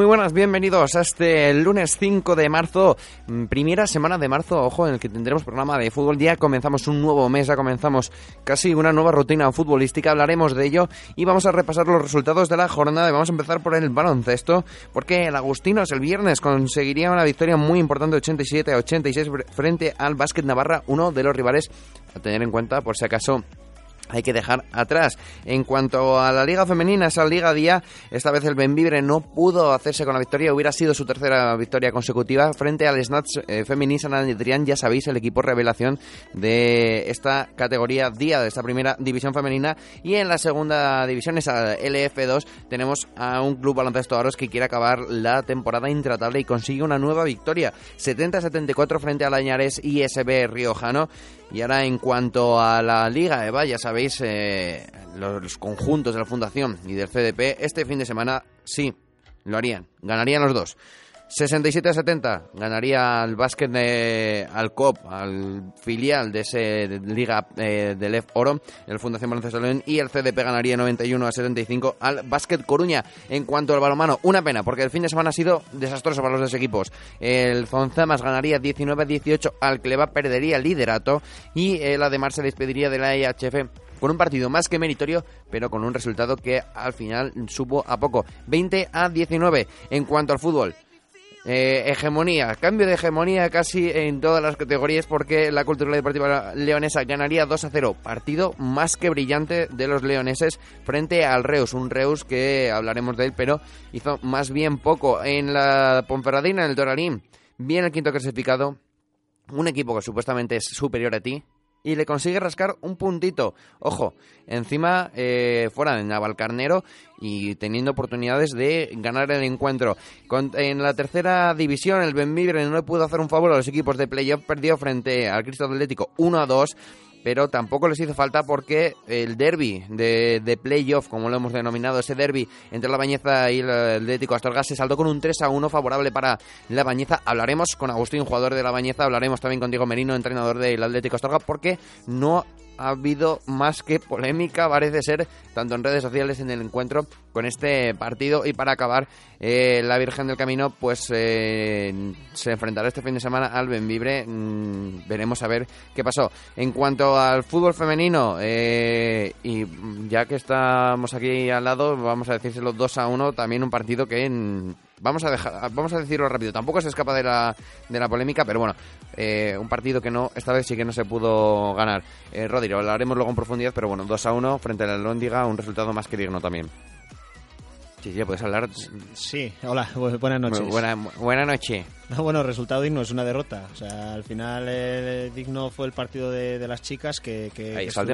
Muy buenas, bienvenidos a este lunes 5 de marzo, mm, primera semana de marzo, ojo, en el que tendremos programa de fútbol. Ya comenzamos un nuevo mes, ya comenzamos casi una nueva rutina futbolística, hablaremos de ello y vamos a repasar los resultados de la jornada. Y vamos a empezar por el baloncesto, porque el Agustinos el viernes conseguiría una victoria muy importante, 87 a 86, frente al Básquet Navarra, uno de los rivales a tener en cuenta por si acaso hay que dejar atrás. En cuanto a la Liga Femenina, esa Liga Día, esta vez el Benvibre no pudo hacerse con la victoria, hubiera sido su tercera victoria consecutiva frente al Snatch eh, Adrián, ya sabéis, el equipo revelación de esta categoría Día, de esta primera división femenina. Y en la segunda división, esa LF2, tenemos a un club baloncesto Aros que quiere acabar la temporada intratable y consigue una nueva victoria, 70-74 frente al Añares ISB Riojano. Y ahora en cuanto a la Liga EVA, ya sabéis, eh, los, conjuntos de la Fundación y del CDP, este fin de semana sí, lo harían, ganarían los dos. 67 a 70 ganaría el básquet de, al COP, al filial de de liga eh, del EF Oro, el Fundación Baloncesto León, y el CDP ganaría 91 a 75 al básquet Coruña. En cuanto al balonmano, una pena, porque el fin de semana ha sido desastroso para los dos equipos. El Zonzamas ganaría 19 a 18 al Cleva, perdería el liderato, y el Ademar se despediría de la IHF con un partido más que meritorio, pero con un resultado que al final supo a poco. 20 a 19 en cuanto al fútbol. Eh, hegemonía, cambio de hegemonía casi en todas las categorías porque la Cultural Deportiva Leonesa ganaría 2 a 0. Partido más que brillante de los leoneses frente al Reus. Un Reus que hablaremos de él, pero hizo más bien poco. En la Ponferradina, en el Toralín, bien el quinto clasificado. Un equipo que supuestamente es superior a ti, y le consigue rascar un puntito. Ojo, encima eh, fuera de Navalcarnero y teniendo oportunidades de ganar el encuentro. Con- en la tercera división, el Benvibre no pudo hacer un favor a los equipos de playoff, perdió frente al Cristo Atlético 1 a 2. Pero tampoco les hizo falta porque el derby de, de playoff, como lo hemos denominado, ese derby entre la Bañeza y el Atlético Astorga, se saldó con un 3 a 1 favorable para la Bañeza. Hablaremos con Agustín, jugador de la Bañeza, hablaremos también con Diego Merino, entrenador del Atlético Astorga, porque no ha habido más que polémica, parece ser, tanto en redes sociales en el encuentro con este partido. Y para acabar, eh, la Virgen del Camino pues eh, se enfrentará este fin de semana al Benvibre. Mm, veremos a ver qué pasó. En cuanto al fútbol femenino, eh, y ya que estamos aquí al lado, vamos a decírselo 2 a 1, también un partido que... mm, Vamos a dejar, vamos a decirlo rápido. Tampoco se escapa de la, de la polémica, pero bueno, eh, un partido que no, esta vez sí que no se pudo ganar. Eh, Rodri, lo hablaremos luego en profundidad, pero bueno, 2 a 1 frente a la Lóndiga, un resultado más que digno también. Sí, sí, puedes hablar. Sí, hola, bu- buenas noches. Buena, buena noche. No, bueno, resultado digno, es una derrota. O sea, al final eh, digno fue el partido de, de las chicas que,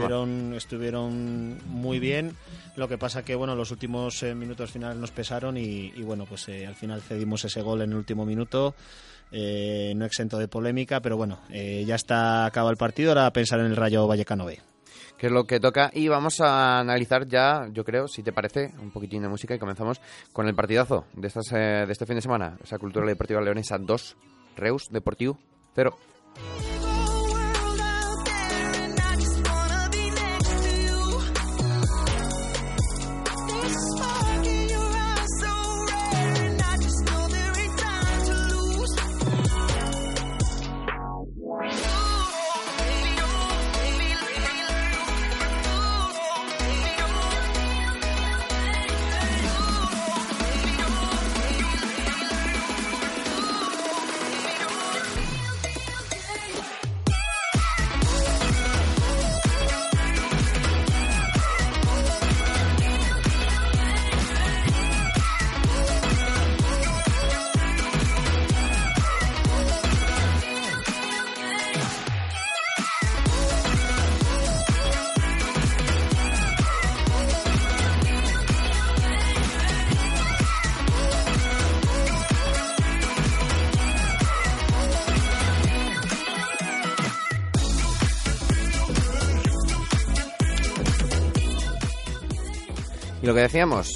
estuvieron, estuvieron muy bien. Lo que pasa que, bueno, los últimos eh, minutos finales nos pesaron y, y, bueno, pues eh, al final cedimos ese gol en el último minuto. eh, no exento de polémica, pero bueno, ya está acaba el partido, ahora a pensar en el Rayo Vallecano B. que es lo que toca. Y vamos a analizar ya, yo creo, si te parece, un poquitín de música y comenzamos con el partidazo de, estas, eh, de este fin de semana. Esa cultura deportiva leonesa 2, Reus Deportivo 0.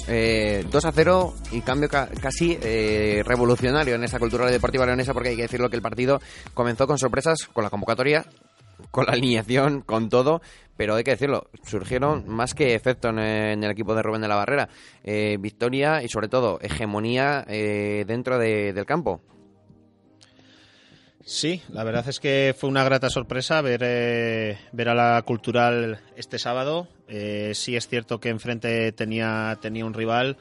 Eh, 2 a 0 y cambio ca- casi eh, revolucionario en esa cultura deportiva leonesa, porque hay que decirlo que el partido comenzó con sorpresas, con la convocatoria, con la alineación, con todo, pero hay que decirlo, surgieron más que efecto en, el equipo de Rubén de la Barrera. Eh, victoria y sobre todo hegemonía eh, dentro de- del campo. Sí, la verdad es que fue una grata sorpresa ver, eh, ver a la cultural este sábado. Eh, sí es cierto que enfrente tenía, tenía un rival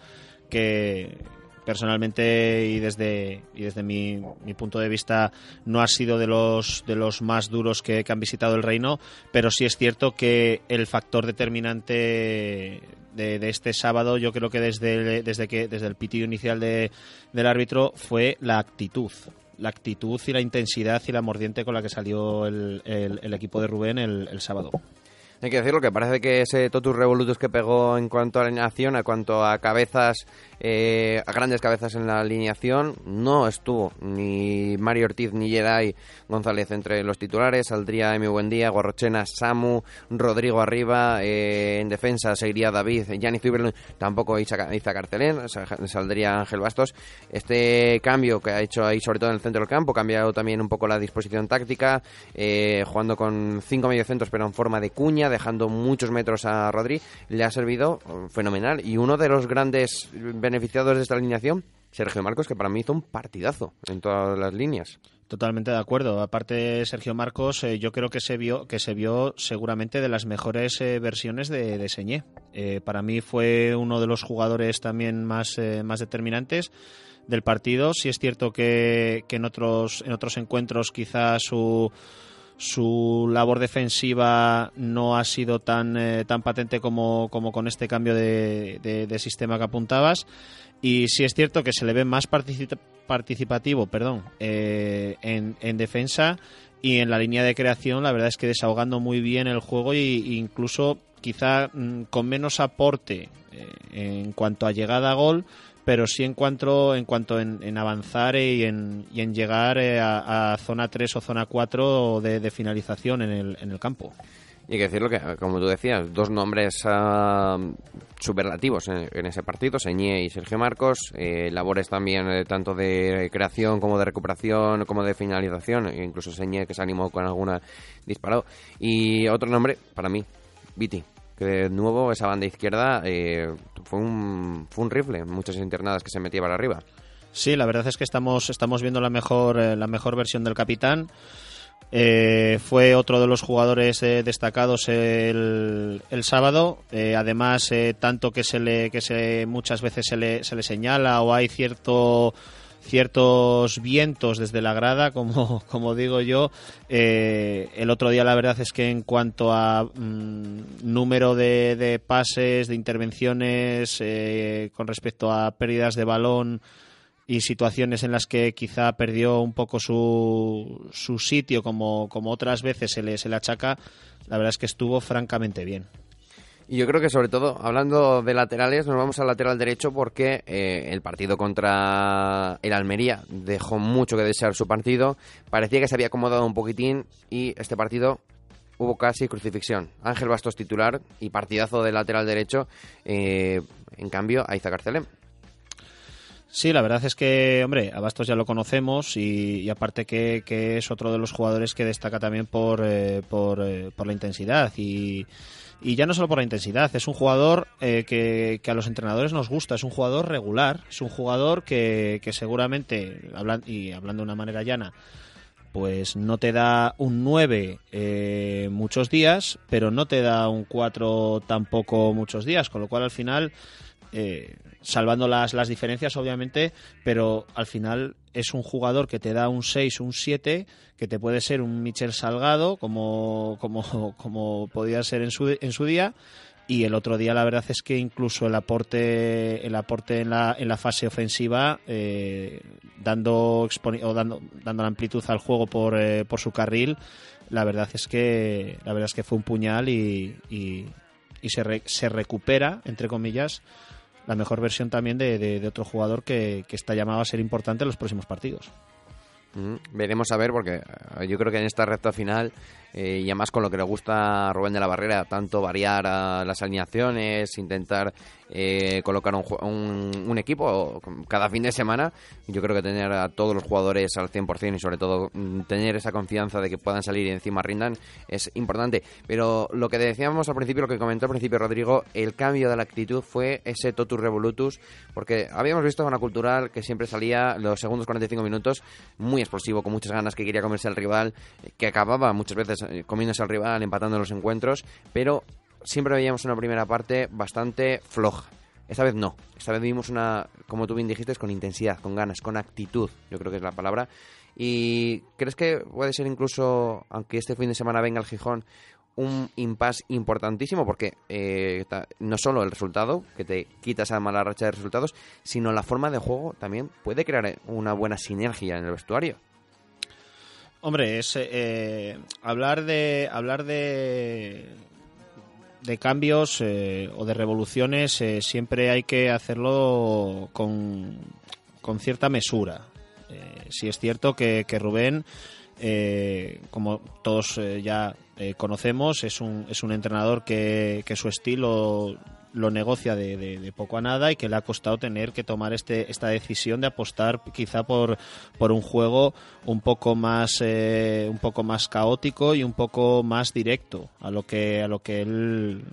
que personalmente y desde, y desde mi, mi punto de vista no ha sido de los, de los más duros que, han visitado el reino, pero sí es cierto que el factor determinante de, de este sábado yo creo que desde, desde, que, desde el pitido inicial de, del árbitro fue la actitud la actitud y la intensidad y la mordiente con la que salió el, el- el equipo de Rubén el, el sábado. Hay que decirlo que parece que ese totus revolutus que pegó en cuanto a alineación, a cuanto a cabezas, eh, a grandes cabezas en la alineación, no estuvo ni Mario Ortiz ni Jedi González entre los titulares. Saldría Emi Buendía, Guarrochena, Samu, Rodrigo arriba. eh, en defensa seguiría David, Gianni Zuberlin, tampoco Isa, Isa Carcelén, sa- saldría Ángel Bastos. Este cambio que ha hecho ahí, sobre todo en el centro del campo, ha cambiado también un poco la disposición táctica, eh, jugando con cinco mediocentros pero en forma de cuña, dejando muchos metros a Rodri, le ha servido fenomenal. Y uno de los grandes beneficiados de esta alineación, Sergio Marcos, que para mí hizo un partidazo en todas las líneas. Totalmente de acuerdo. Aparte, Sergio Marcos, eh, yo creo que se vio que se vio seguramente de las mejores eh, versiones de, de Señé. Eh, para mí fue uno de los jugadores también más, más determinantes del partido. Sí es cierto que, que en otros en otros encuentros quizás su su labor defensiva no ha sido tan, eh, tan patente como, como con este cambio de, de- sistema que apuntabas. Y sí es cierto que se le ve más partici- participativo perdón, eh, en, en defensa y en la línea de creación, la verdad es que desahogando muy bien el juego y incluso quizá mm, con menos aporte eh, en cuanto a llegada a gol, pero sí en cuanto en cuanto en, avanzar y en, y en llegar eh, a, zona 3 o zona 4 de, finalización en el, en el campo. Y hay que decirlo que, como tú decías, dos nombres ah, superlativos en, en ese partido, Señé y Sergio Marcos, eh, labores también eh, tanto de creación como de recuperación, como de finalización, e incluso Señé que se animó con alguna disparado. Y otro nombre, para mí, Viti, que de nuevo esa banda izquierda eh, fue, un, fue un rifle, muchas internadas que se metía para arriba. Sí, la verdad es que estamos, estamos viendo la mejor, eh, la mejor versión del capitán. Eh, fue otro de los jugadores destacados el, el sábado. Además, tanto que se le, que se muchas veces se le, se le señala o hay cierto ciertos vientos desde la grada, como, como digo yo. Eh, el otro día la verdad es que en cuanto a mm, número de, de pases, de intervenciones, eh, con respecto a pérdidas de balón y situaciones en las que quizá perdió un poco su, su sitio, como, como otras veces se le, se le achaca, la verdad es que estuvo francamente bien. Yo creo que sobre todo, hablando de laterales, nos vamos al lateral derecho porque eh, el partido contra el Almería dejó mucho que desear su partido. Parecía que se había acomodado un poquitín y este partido hubo casi crucifixión. Ángel Bastos titular y partidazo de lateral derecho. eh, en cambio, Aiza Carcelén. Sí, la verdad es que, hombre, a Bastos ya lo conocemos y, aparte que, es otro de los jugadores que destaca también por, eh, eh, por la intensidad y, y ya no solo por la intensidad, es un jugador eh, que, que a los entrenadores nos gusta, es un jugador regular, es un jugador que, que seguramente, hablan, y hablando de una manera llana, pues no te da un 9 eh, muchos días, pero no te da un 4 tampoco muchos días, con lo cual al final, eh, salvando las, las diferencias obviamente, pero al final es un jugador que te da un 6, un 7, que te puede ser un Michel Salgado, como, como, como podía ser en su, en su día, y el otro día la verdad es que incluso el aporte el aporte en la, en la fase ofensiva eh, dando o dando dando la amplitud al juego por, eh, por su carril la verdad es que la verdad es que fue un puñal y, y, se, se recupera entre comillas la mejor versión también de, de- otro jugador que, que está llamado a ser importante en los próximos partidos. Mm, Veremos a ver, porque eh, yo creo que en esta recta final eh, y además con lo que le gusta a Rubén de la Barrera, tanto variar las alineaciones, intentar eh, colocar un, un, un equipo cada fin de semana, yo creo que tener a todos los jugadores al 100% y sobre todo mm, tener esa confianza de que puedan salir y encima rindan es importante. Pero lo que decíamos al principio, lo que comentó al principio Rodrigo, el cambio de la actitud fue ese totus revolutus, porque habíamos visto una cultural que siempre salía los segundos 45 minutos muy explosivo, con muchas ganas, que quería comerse al rival, que acababa muchas veces eh, comiéndose al rival, empatando los encuentros, pero siempre veíamos una primera parte bastante floja. Esta vez no. Esta vez vimos una, como tú bien dijiste, con intensidad, con ganas, con actitud. Yo creo que es la palabra. ¿Y crees que puede ser incluso, aunque este fin de semana venga el Gijón, un impasse importantísimo? Porque eh, no solo el resultado, que te quita esa mala racha de resultados, sino la forma de juego también puede crear una buena sinergia en el vestuario. Hombre, es eh, hablar de hablar de de cambios eh, o de revoluciones eh, siempre hay que hacerlo con, con cierta mesura. Eh, sí es cierto que, que Rubén, como todos ya conocemos, es un, es un entrenador que, que su estilo lo negocia de, de- poco a nada y que le ha costado tener que tomar este, esta decisión de apostar quizá por, por un juego un poco más eh, un poco más caótico y un poco más directo a lo que a lo que él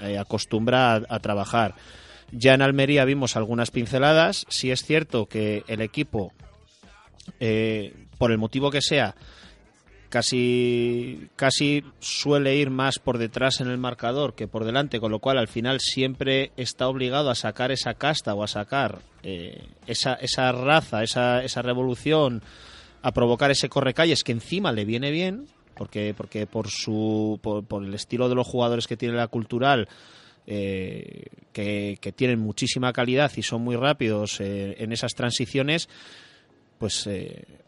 eh, acostumbra a, trabajar. Ya en Almería vimos algunas pinceladas. Si es cierto que el equipo, eh, por el motivo que sea, casi, casi suele ir más por detrás en el marcador que por delante, con lo cual al final siempre está obligado a sacar esa casta o a sacar eh, esa, esa raza, esa, esa revolución, a provocar ese correcalles que encima le viene bien, porque, porque por, su, por, el estilo de los jugadores que tiene la cultural, eh, que, tienen muchísima calidad y son muy rápidos eh, en esas transiciones, pues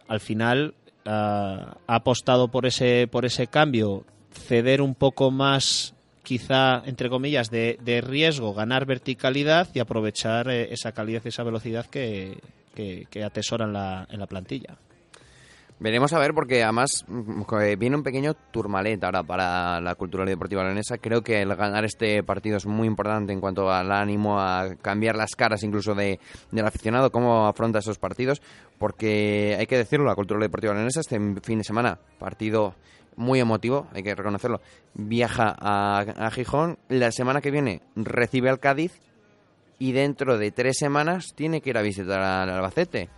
al final ha apostado por ese, por ese cambio, ceder un poco más, quizá, entre comillas, de, de riesgo, ganar verticalidad y aprovechar eh, esa calidad y esa velocidad que, que, que atesora en la, en la plantilla. Veremos a ver, porque además mm, que viene un pequeño turmalet ahora para la cultura deportiva leonesa. Creo que el ganar este partido es muy importante en cuanto al ánimo, a cambiar las caras incluso de, del aficionado, cómo afronta esos partidos, porque hay que decirlo, la cultura deportiva leonesa este fin de semana, partido muy emotivo, hay que reconocerlo, viaja a Gijón, la semana que viene recibe al Cádiz y dentro de tres semanas tiene que ir a visitar al Albacete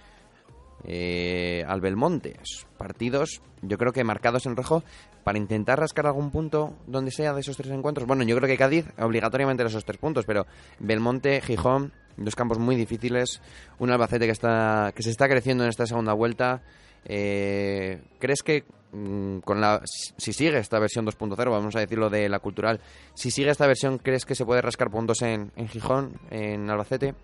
eh, al Belmonte. Partidos, yo creo que marcados en rojo para intentar rascar algún punto donde sea de esos tres encuentros. Bueno, yo creo que Cádiz obligatoriamente esos tres puntos, pero Belmonte, Gijón, dos campos muy difíciles, un Albacete que está que se está creciendo en esta segunda vuelta. Eh, ¿Crees que mm, con la si sigue esta versión 2.0, vamos a decirlo de la cultural, si sigue esta versión, crees que se puede rascar puntos en Gijón, en Albacete?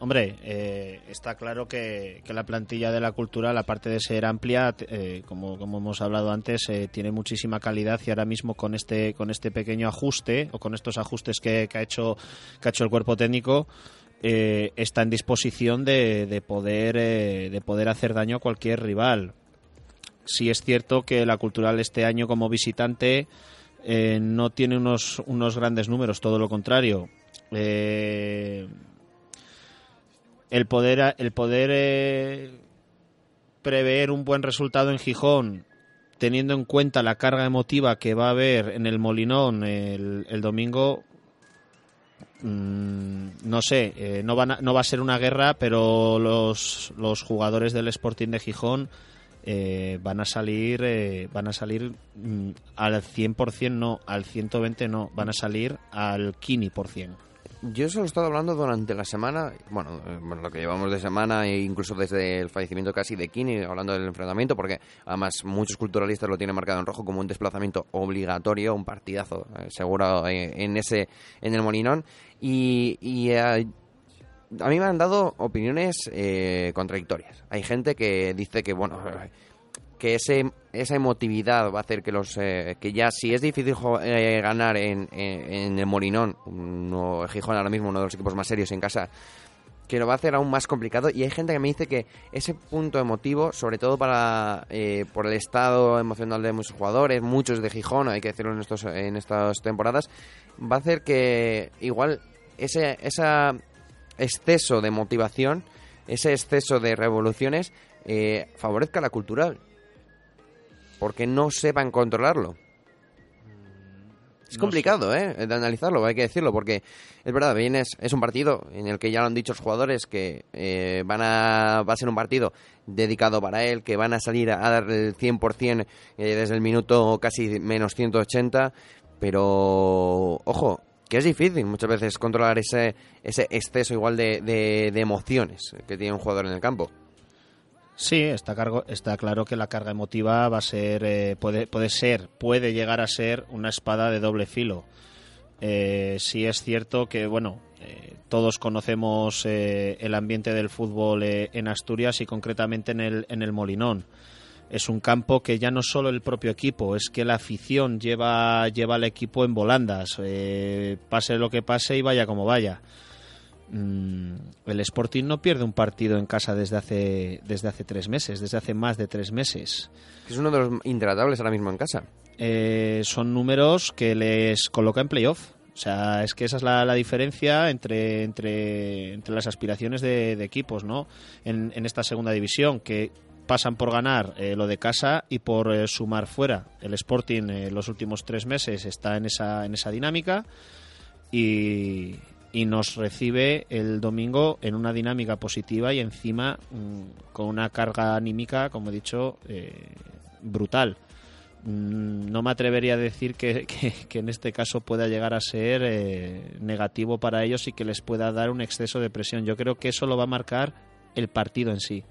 Hombre, eh, está claro que, que la plantilla de la cultural, aparte de ser amplia, eh, como, como hemos hablado antes, eh, tiene muchísima calidad y ahora mismo con este, con este pequeño ajuste o con estos ajustes que, que ha, hecho, que ha hecho el cuerpo técnico, eh, está en disposición de, de poder, de poder hacer daño a cualquier rival. Sí es cierto que la cultural este año como visitante no tiene unos, unos grandes números, todo lo contrario. El poder el poder eh, prever un buen resultado en Gijón teniendo en cuenta la carga emotiva que va a haber en el Molinón el, el domingo mm, no sé eh, no van a- no va a ser una guerra pero los los jugadores del Sporting de Gijón eh, van a salir eh, van a salir mm, al 100% no al 120 no van a salir al 15% Yo eso lo he estado hablando durante la semana, bueno, eh, lo que llevamos de semana e incluso desde el fallecimiento casi de Kini, hablando del enfrentamiento, porque además muchos culturalistas lo tienen marcado en rojo como un desplazamiento obligatorio, un partidazo eh, seguro eh, en ese en el Molinón y, y, eh, a mí me han dado opiniones contradictorias. Hay gente que dice que bueno que ese, esa emotividad va a hacer que los eh, que ya si es difícil eh, ganar en, en, el Molinón, no, Gijón ahora mismo uno de los equipos más serios en casa, que lo va a hacer aún más complicado y hay gente que me dice que ese punto emotivo, sobre todo para eh, por el estado emocional de muchos jugadores, muchos de Gijón, hay que decirlo en, estos, en estas temporadas, va a hacer que igual ese esa exceso de motivación, ese exceso de revoluciones, eh, favorezca la cultural. Porque no sepan controlarlo. Es No complicado, ¿eh? De analizarlo, hay que decirlo, porque es verdad, bien es, es un partido en el que ya lo han dicho los jugadores que eh, van a, va a ser un partido dedicado para él, que van a salir a, dar el 100% eh, desde el minuto casi menos 180, pero ojo, que es difícil muchas veces controlar ese, ese exceso igual de, de, de emociones que tiene un jugador en el campo. Sí, está, cargo, está claro que la carga emotiva va a ser, eh, puede, puede ser, puede llegar a ser una espada de doble filo. Eh, sí es cierto que, bueno, eh, todos conocemos eh, el ambiente del fútbol en Asturias y concretamente en el, en el Molinón. Es un campo que ya no solo el propio equipo, es que la afición lleva, lleva al equipo en volandas, pase lo que pase y vaya como vaya. Mm, el Sporting no pierde un partido en casa desde hace, desde hace tres meses, desde hace más de tres meses. Es uno de los intratables ahora mismo en casa. Eh, son números que les coloca en playoff. O sea, es que esa es la, la diferencia entre, entre, entre las aspiraciones de, de equipos, ¿no? En, en esta segunda división, que pasan por ganar eh, lo de casa y por eh, sumar fuera. El Sporting eh, los últimos tres meses está en esa, en esa dinámica y, y nos recibe el domingo en una dinámica positiva y encima mm, con una carga anímica, como he dicho, eh, brutal. Mm, No me atrevería a decir que, que- en este caso pueda llegar a ser eh, negativo para ellos y que les pueda dar un exceso de presión. Yo creo que eso lo va a marcar el partido en sí.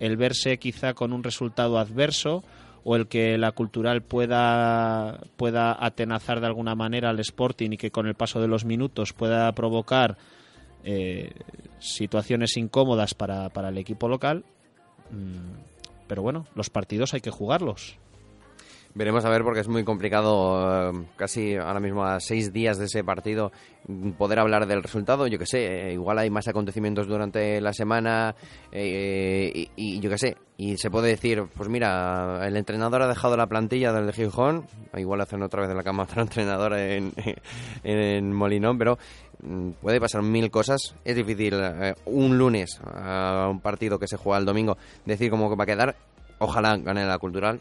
El verse quizá con un resultado adverso o el que la cultural pueda, pueda atenazar de alguna manera al Sporting y que con el paso de los minutos pueda provocar eh, situaciones incómodas para, para el equipo local. Mm, Pero bueno, los partidos hay que jugarlos. Veremos a ver porque es muy complicado, eh, casi ahora mismo a seis días de ese partido, poder hablar del resultado. Yo que sé, eh, igual hay más acontecimientos durante la semana eh, y, yo que sé, y se puede decir, pues mira, el entrenador ha dejado la plantilla del Gijón, igual hacen otra vez de la cama otro entrenador en, en Molinón, pero mm, puede pasar mil cosas. Es difícil eh, un lunes a un partido que se juega el domingo decir cómo va a quedar. Ojalá gane la cultural,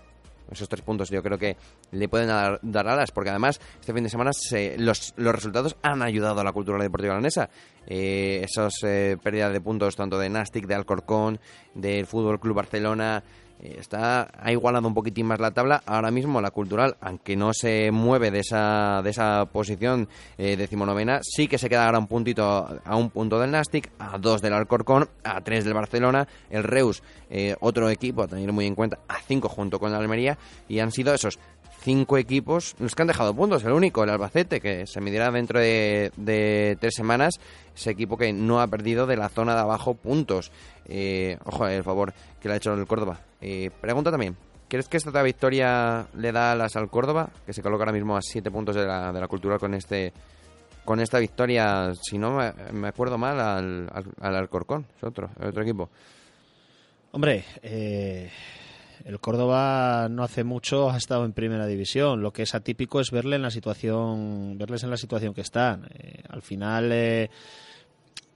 esos tres puntos yo creo que le pueden dar, dar alas, porque además este fin de semana se- los, los resultados han ayudado a la cultura deportiva leonesa. Eh, esas eh, pérdidas de puntos tanto de Nastic, de Alcorcón, del Fútbol Club Barcelona, está ha igualado un poquitín más la tabla. Ahora mismo la cultural, aunque no se mueve de esa, de esa posición eh, decimonovena, sí que se queda ahora un puntito a un punto del Nastic, a dos del Alcorcón, a tres del Barcelona, el Reus, eh, otro equipo a tener muy en cuenta, a cinco junto con el Almería, y han sido esos cinco equipos los que han dejado puntos. El único, el Albacete, que se medirá dentro de, de tres semanas, ese equipo que no ha perdido de la zona de abajo puntos. Eh, ojo, el favor que le ha hecho el Córdoba. Eh, pregunta también. ¿Crees que esta victoria le da alas al Córdoba? Que se coloca ahora mismo a siete puntos de la, de la cultura con este con esta victoria, si no me, acuerdo mal, al, al, al Alcorcón, es otro, el otro equipo. Hombre, eh, el Córdoba no hace mucho ha estado en primera división. Lo que es atípico es verle en la situación, verles en la situación que están. Eh, al final, eh,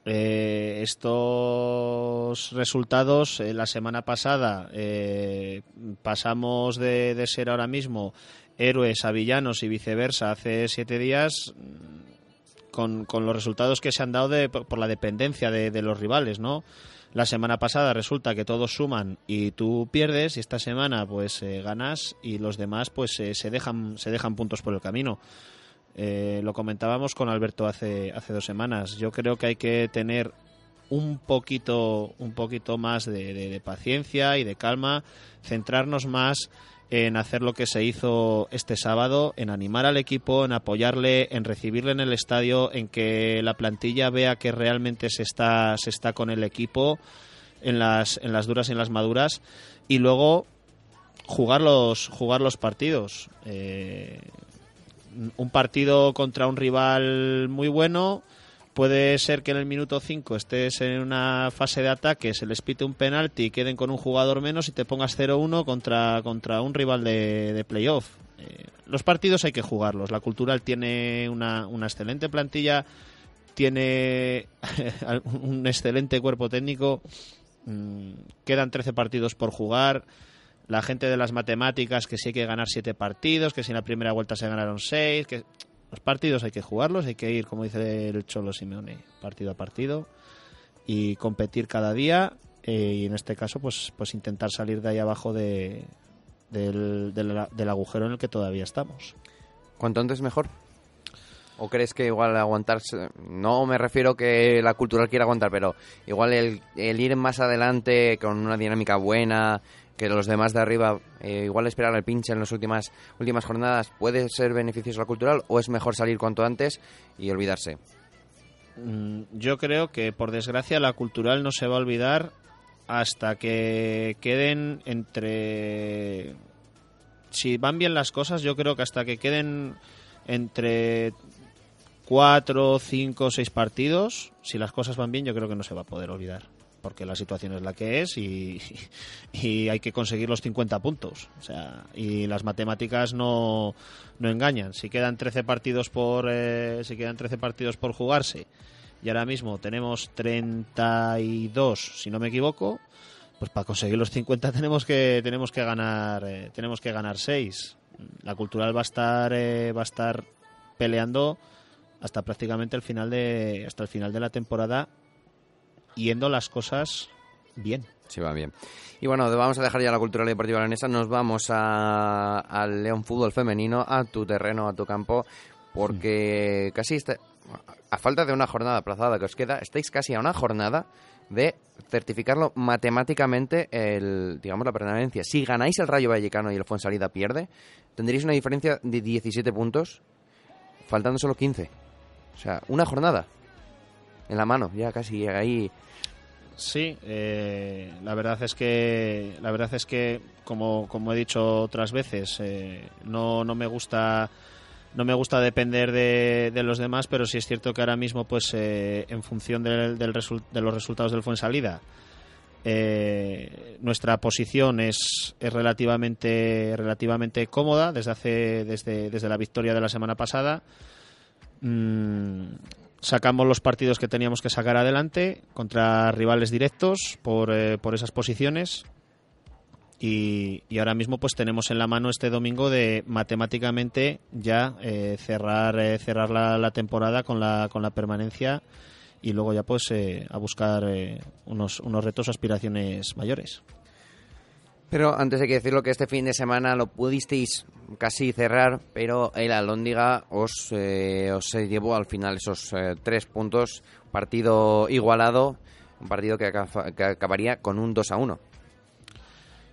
eh, estos resultados, eh, la semana pasada eh, pasamos de, ser ahora mismo héroes a villanos y viceversa hace siete días mm, con, con los resultados que se han dado de, por la dependencia de, de los rivales, ¿no? La semana pasada resulta que todos suman y tú pierdes y esta semana pues eh, ganas y los demás pues eh, se dejan se dejan puntos por el camino. Eh, lo comentábamos con Alberto hace hace dos semanas. Yo creo que hay que tener un poquito un poquito más de, paciencia y de calma, centrarnos más en hacer lo que se hizo este sábado, en animar al equipo, en apoyarle, en recibirle en el estadio, en que la plantilla vea que realmente se está, se está con el equipo en las, en las duras y en las maduras, y luego jugar los, jugar los partidos. Eh, un partido contra un rival muy bueno, puede ser que en el minuto 5 estés en una fase de ataque, se les pite un penalti y queden con un jugador menos y te pongas 0-1 contra, contra un rival de, de playoff. Eh, los partidos hay que jugarlos. La Cultural tiene una, una excelente plantilla, tiene un excelente cuerpo técnico. Mm, quedan 13 partidos por jugar. La gente de las matemáticas que sí hay que ganar 7 partidos, que si en la primera vuelta se ganaron 6, que los partidos hay que jugarlos, hay que ir, como dice el Cholo Simeone, partido a partido y competir cada día eh, y en este caso pues pues intentar salir de ahí abajo de, del, del, agujero en el que todavía estamos. ¿Cuanto antes mejor? ¿O crees que igual aguantarse? No me refiero que la cultural quiera aguantar, pero igual el ir más adelante con una dinámica buena, que los demás de arriba, eh, igual esperar el pinche en las últimas, últimas jornadas, ¿puede ser beneficioso la cultural o es mejor salir cuanto antes y olvidarse? Mm, Yo creo que por desgracia la cultural no se va a olvidar hasta que queden entre si van bien las cosas, yo creo que hasta que queden entre cuatro, cinco, seis partidos, si las cosas van bien, yo creo que no se va a poder olvidar. Porque la situación es la que es y, hay que conseguir los 50 puntos. O sea, y las matemáticas no, no engañan. Si quedan 13 partidos por eh, si quedan 13 partidos por jugarse y ahora mismo tenemos 32, si no me equivoco, pues para conseguir los 50 tenemos que tenemos que ganar eh, tenemos que ganar 6. La Cultural va a estar eh, va a estar peleando hasta prácticamente el final de hasta el final de la temporada yendo las cosas bien. Sí, va bien. Y bueno, vamos a dejar ya la cultural y deportiva leonesa. Nos vamos a- al León Fútbol Femenino, a tu terreno, a tu campo, porque casi está, a falta de una jornada aplazada que os queda, estáis casi a una jornada de certificarlo matemáticamente el, digamos, la permanencia. Si ganáis el Rayo Vallecano y el Fuensalida pierde, tendréis una diferencia de 17 puntos, faltando solo 15. O sea, una jornada en la mano, ya casi ahí. Sí, eh, la verdad es que la verdad es que como, como he dicho otras veces eh, no, no me gusta no me gusta depender de, de los demás, pero sí es cierto que ahora mismo pues eh, en función del, del de los resultados del Fuensalida eh, nuestra posición es, es relativamente relativamente cómoda desde hace desde, desde la victoria de la semana pasada. Mm, sacamos los partidos que teníamos que sacar adelante contra rivales directos por, eh, por esas posiciones. Y, y ahora mismo pues tenemos en la mano este domingo de matemáticamente ya eh, cerrar eh, cerrar la, temporada con la con la permanencia y luego ya pues eh, a buscar eh, unos unos retos aspiraciones mayores Pero antes hay que decirlo que este fin de semana lo pudisteis casi cerrar, pero el Alóndiga os, eh, os llevó al final esos eh, tres puntos, partido igualado, un partido que, aca- que acabaría con un 2 a 1.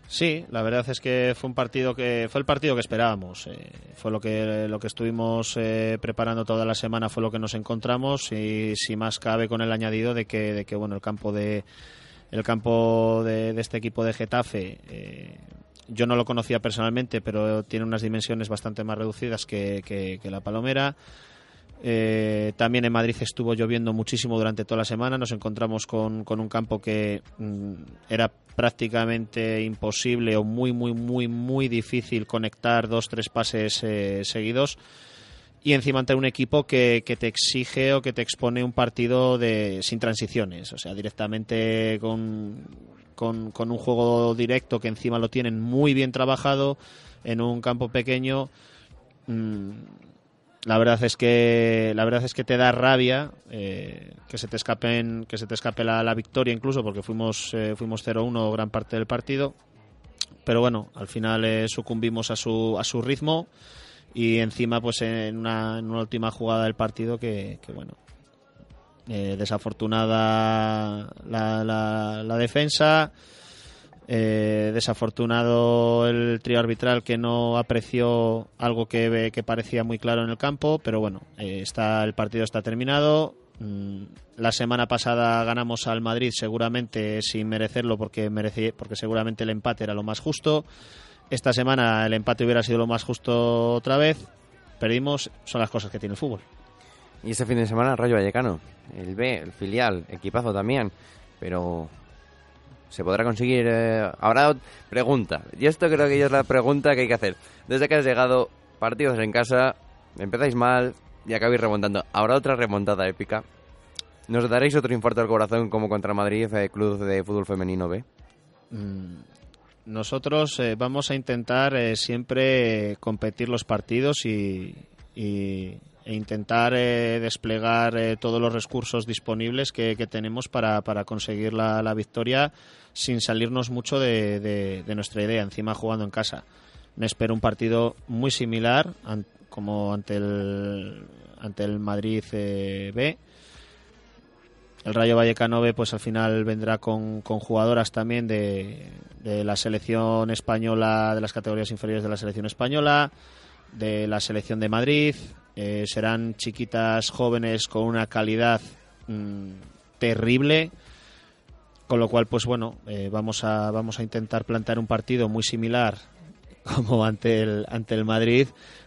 Sí, la verdad es que fue un partido que fue el partido que esperábamos. eh, fue lo que lo que estuvimos eh, preparando toda la semana, fue lo que nos encontramos y si más cabe con el añadido de que de que bueno el campo de el campo de, este equipo de Getafe eh, yo no lo conocía personalmente, pero tiene unas dimensiones bastante más reducidas que, la Palomera. Eh, también en Madrid estuvo lloviendo muchísimo durante toda la semana. Nos encontramos con, con un campo que mm, era prácticamente imposible o muy, muy, muy, muy difícil conectar dos, tres pases eh, seguidos. Y encima ante un equipo que, que te exige o que te expone un partido de, sin transiciones. O sea, directamente con, con, un juego directo que encima lo tienen muy bien trabajado en un campo pequeño. Mm, la verdad es que la verdad es que te da rabia eh, que se te escapen que se te escape la, la victoria incluso porque fuimos eh, fuimos 0-1 gran parte del partido pero bueno al final eh, sucumbimos a su a su ritmo y encima pues en una, en una última jugada del partido que, que, bueno eh, desafortunada la, la, la defensa eh, desafortunado el trío arbitral que no apreció algo que, que parecía muy claro en el campo, pero bueno, eh, está el partido está terminado. Mm, La semana pasada ganamos al Madrid seguramente sin merecerlo porque merece, porque seguramente el empate era lo más justo. Esta semana el empate hubiera sido lo más justo otra vez. Perdimos, son las cosas que tiene el fútbol. Y este fin de semana Rayo Vallecano, el B, el filial, equipazo también, pero se podrá conseguir. Eh, habrá pregunta. Y esto creo que es la pregunta que hay que hacer. Desde que has llegado, partidos en casa, empezáis mal y acabáis remontando. ¿Habrá otra remontada épica? ¿Nos daréis otro infarto al corazón como contra Madrid, eh, Club de Fútbol Femenino B? Mm, nosotros eh, vamos a intentar eh, siempre competir los partidos y, y- e intentar eh, desplegar eh, todos los recursos disponibles que, tenemos para, para conseguir la, la victoria sin salirnos mucho de, de- nuestra idea, encima jugando en casa. Me espero un partido muy similar como ante el, ante el Madrid eh, B. El Rayo Vallecano B, pues al final vendrá con, jugadoras también de, la selección española, de las categorías inferiores de la selección española, de la selección de Madrid. Eh, serán chiquitas jóvenes con una calidad mm, terrible. Con lo cual, pues bueno, eh, vamos, a, vamos a intentar plantear un partido muy similar como ante el, ante el Madrid,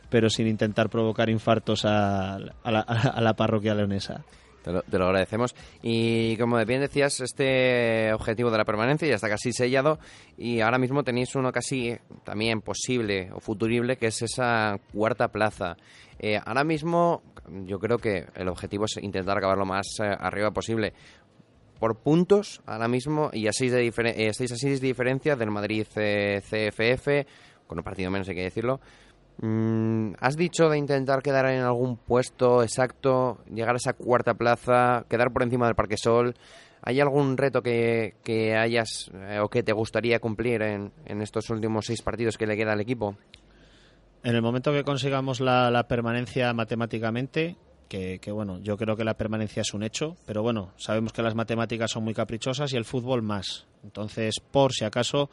pero sin intentar provocar infartos a la parroquia leonesa. Te lo, te lo agradecemos. Y como bien decías, este objetivo de la permanencia ya está casi sellado y ahora mismo tenéis uno casi también posible o futurible, que es esa cuarta plaza. Eh, ahora mismo yo creo que el objetivo es intentar acabar lo más eh, arriba posible. Por puntos, ahora mismo, y a seis de eh, estáis a seis de diferencia del Madrid eh, CFF, con un partido menos hay que decirlo. Mm, ¿Has dicho de intentar quedar en algún puesto exacto, llegar a esa cuarta plaza, quedar por encima del Parque Sol? ¿Hay algún reto que, que hayas eh, o que te gustaría cumplir en, en estos últimos seis partidos que le queda al equipo? En el momento que consigamos la, permanencia matemáticamente, que, que, bueno, yo creo que la permanencia es un hecho, pero bueno, sabemos que las matemáticas son muy caprichosas y el fútbol más. Entonces, por si acaso,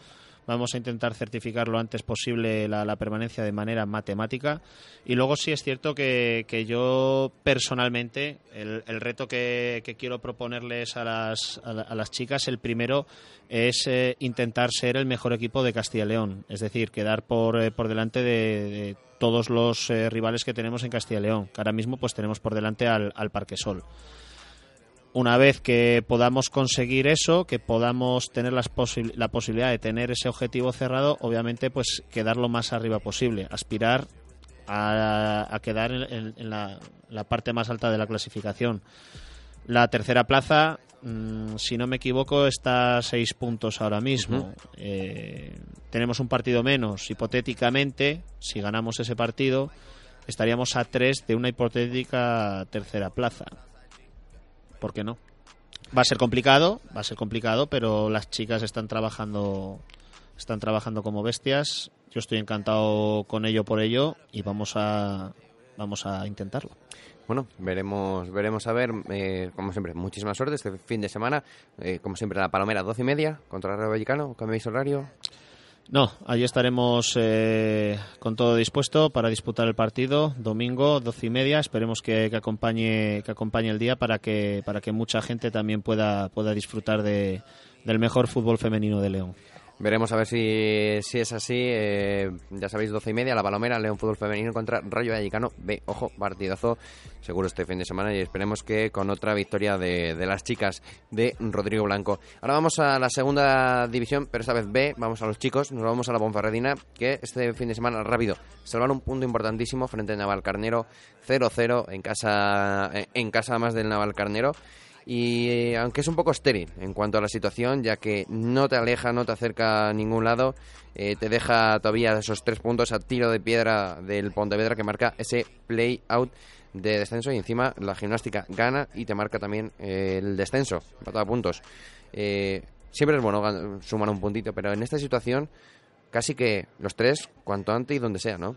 vamos a intentar certificar lo antes posible la, la permanencia de manera matemática. Y luego sí es cierto que, que yo personalmente, el, el reto que, que quiero proponerles a las, a, a las chicas, el primero es eh, intentar ser el mejor equipo de Castilla y León, es decir, quedar por, eh, por delante de, de todos los eh, rivales que tenemos en Castilla y León, que ahora mismo pues tenemos por delante al, al Parque Sol. Una vez que podamos conseguir eso, que podamos tener las posi- la posibilidad de tener ese objetivo cerrado, obviamente pues quedar lo más arriba posible, aspirar a, a quedar en, en- en la, la parte más alta de la clasificación. La tercera plaza, mm, si no me equivoco, está a seis puntos ahora mismo. Eh, tenemos un partido menos. Hipotéticamente, si ganamos ese partido, estaríamos a tres de una hipotética tercera plaza. ¿Por qué no? Va a ser complicado, va a ser complicado, pero las chicas están trabajando, están trabajando como bestias. Yo estoy encantado con ello por ello y vamos a, vamos a intentarlo. Bueno, veremos, veremos a ver, eh, como siempre, muchísima suerte este fin de semana. Eh, como siempre, la Palomera, doce y media, contra el Real Vallecano, cambiáis horario. No, allí estaremos eh, con todo dispuesto para disputar el partido domingo doce y media. Esperemos que, que acompañe que acompañe el día para que para que mucha gente también pueda pueda disfrutar de, del mejor fútbol femenino de León. Veremos a ver si, si es así. eh, ya sabéis, doce y media, la Palomera, León Fútbol Femenino contra Rayo Vallecano. B, ojo, partidazo seguro este fin de semana y esperemos que con otra victoria de, de las chicas de Rodrigo Blanco. Ahora vamos a la segunda división, pero esta vez B, vamos a los chicos, nos vamos a la Ponferradina, que este fin de semana rápido salvar un punto importantísimo frente al Navalcarnero 0-0 en casa, en casa más del Navalcarnero. Y eh, aunque es un poco estéril en cuanto a la situación, ya que no te aleja, no te acerca a ningún lado, eh, te deja todavía esos tres puntos a tiro de piedra del Pontevedra que marca ese play-out de descenso y encima la gimnástica gana y te marca también eh, el descenso, empatado a puntos. Eh, siempre es bueno sumar un puntito, pero en esta situación casi que los tres, cuanto antes y donde sea, ¿no?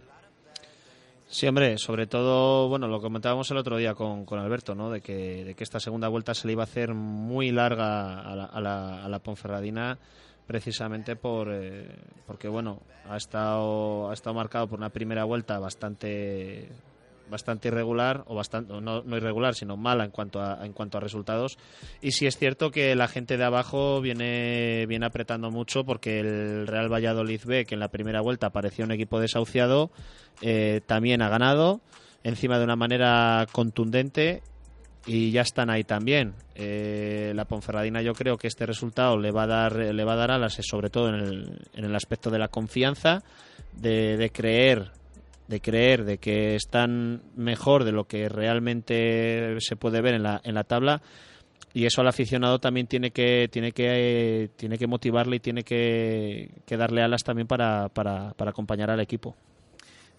Sí, hombre, sobre todo, bueno, lo comentábamos el otro día con, con Alberto, ¿no? De que, de que esta segunda vuelta se le iba a hacer muy larga a la, a la, a la Ponferradina precisamente por eh, porque bueno ha estado ha estado marcado por una primera vuelta bastante bastante irregular o bastante no, no irregular sino mala en cuanto a en cuanto a resultados y sí es cierto que la gente de abajo viene viene apretando mucho porque el Real Valladolid B que en la primera vuelta parecía un equipo desahuciado eh, también ha ganado encima de una manera contundente y ya están ahí también. Eh, la Ponferradina yo creo que este resultado le va a dar le va a dar alas sobre todo en el, en el aspecto de la confianza, de, de creer de creer de que están mejor de lo que realmente se puede ver en la, en la tabla y eso al aficionado también tiene que tiene que tiene que motivarle y tiene que, que darle alas también para, para, para acompañar al equipo.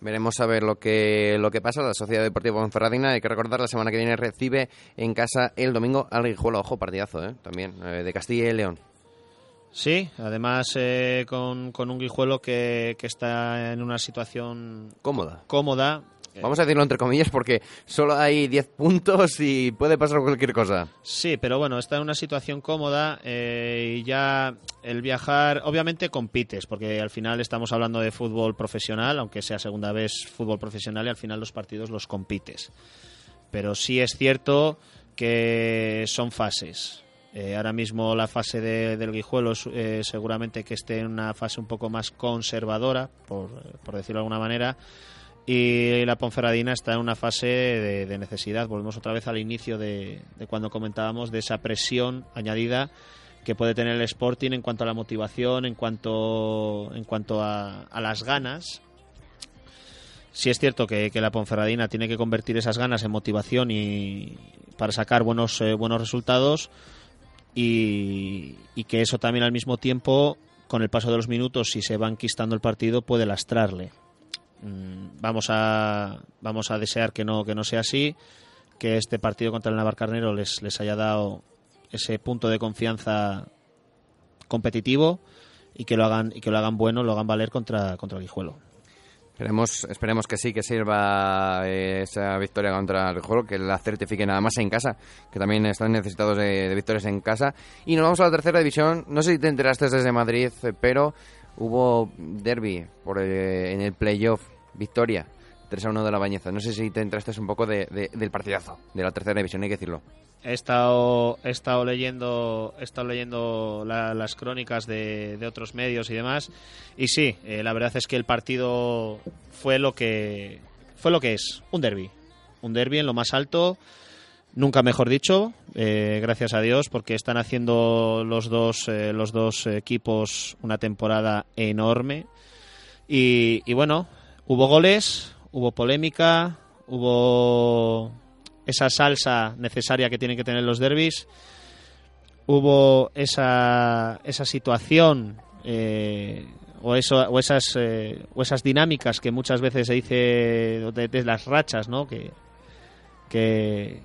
Veremos a ver lo que, lo que pasa. La Sociedad Deportiva Ponferradina, hay que recordar, la semana que viene recibe en casa el domingo al Guijuelo. Ojo, partidazo, ¿eh? También, eh, de Castilla y León. Sí, además eh, con, con, un Guijuelo que, que, está en una situación cómoda. cómoda Vamos a decirlo entre comillas porque solo hay 10 puntos y puede pasar cualquier cosa. Sí, pero bueno, está en una situación cómoda eh, y ya el viajar, obviamente compites, porque al final estamos hablando de fútbol profesional, aunque sea segunda vez fútbol profesional y al final los partidos los compites. Pero sí es cierto que son fases. Eh, ahora mismo la fase de, del Guijuelo eh, seguramente que esté en una fase un poco más conservadora, por, por decirlo de alguna manera y la Ponferradina está en una fase de, necesidad. Volvemos otra vez al inicio de, cuando comentábamos de esa presión añadida que puede tener el Sporting en cuanto a la motivación, en cuanto, en cuanto a, a las ganas. Sí es cierto que, que, la Ponferradina tiene que convertir esas ganas en motivación y para sacar buenos, eh, buenos resultados y, y que eso también al mismo tiempo, con el paso de los minutos, si se va enquistando el partido, puede lastrarle. Mm, vamos a vamos a desear que no que no sea así que este partido contra el Navarcarnero les, les haya dado ese punto de confianza competitivo y que lo hagan y que lo hagan bueno lo hagan valer contra contra el Guijuelo Esperemos, esperemos que sí, que sirva eh, esa victoria contra el Guijuelo, que la certifique nada más en casa, que también están necesitados de, victorias en casa. Y nos vamos a la tercera división. No sé si te enteraste desde Madrid, pero hubo derby por el, en el playoff, victoria 3 a 1 de la Bañeza. No sé si te entraste un poco de, del partidazo de la tercera división, hay que decirlo. He estado, he estado leyendo, he estado leyendo la, las crónicas de, de, otros medios y demás. Y sí, eh, la verdad es que el partido fue lo que, fue lo que es, un derby. Un derby en lo más alto nunca mejor dicho, eh, gracias a Dios, porque están haciendo los dos, eh, los dos equipos una temporada enorme. Y, y, bueno, hubo goles, hubo polémica, hubo esa salsa necesaria que tienen que tener los derbis, hubo esa, esa situación eh, o, eso, o, esas, eh, o esas dinámicas que muchas veces se dice de, de las rachas, ¿no? Que, que,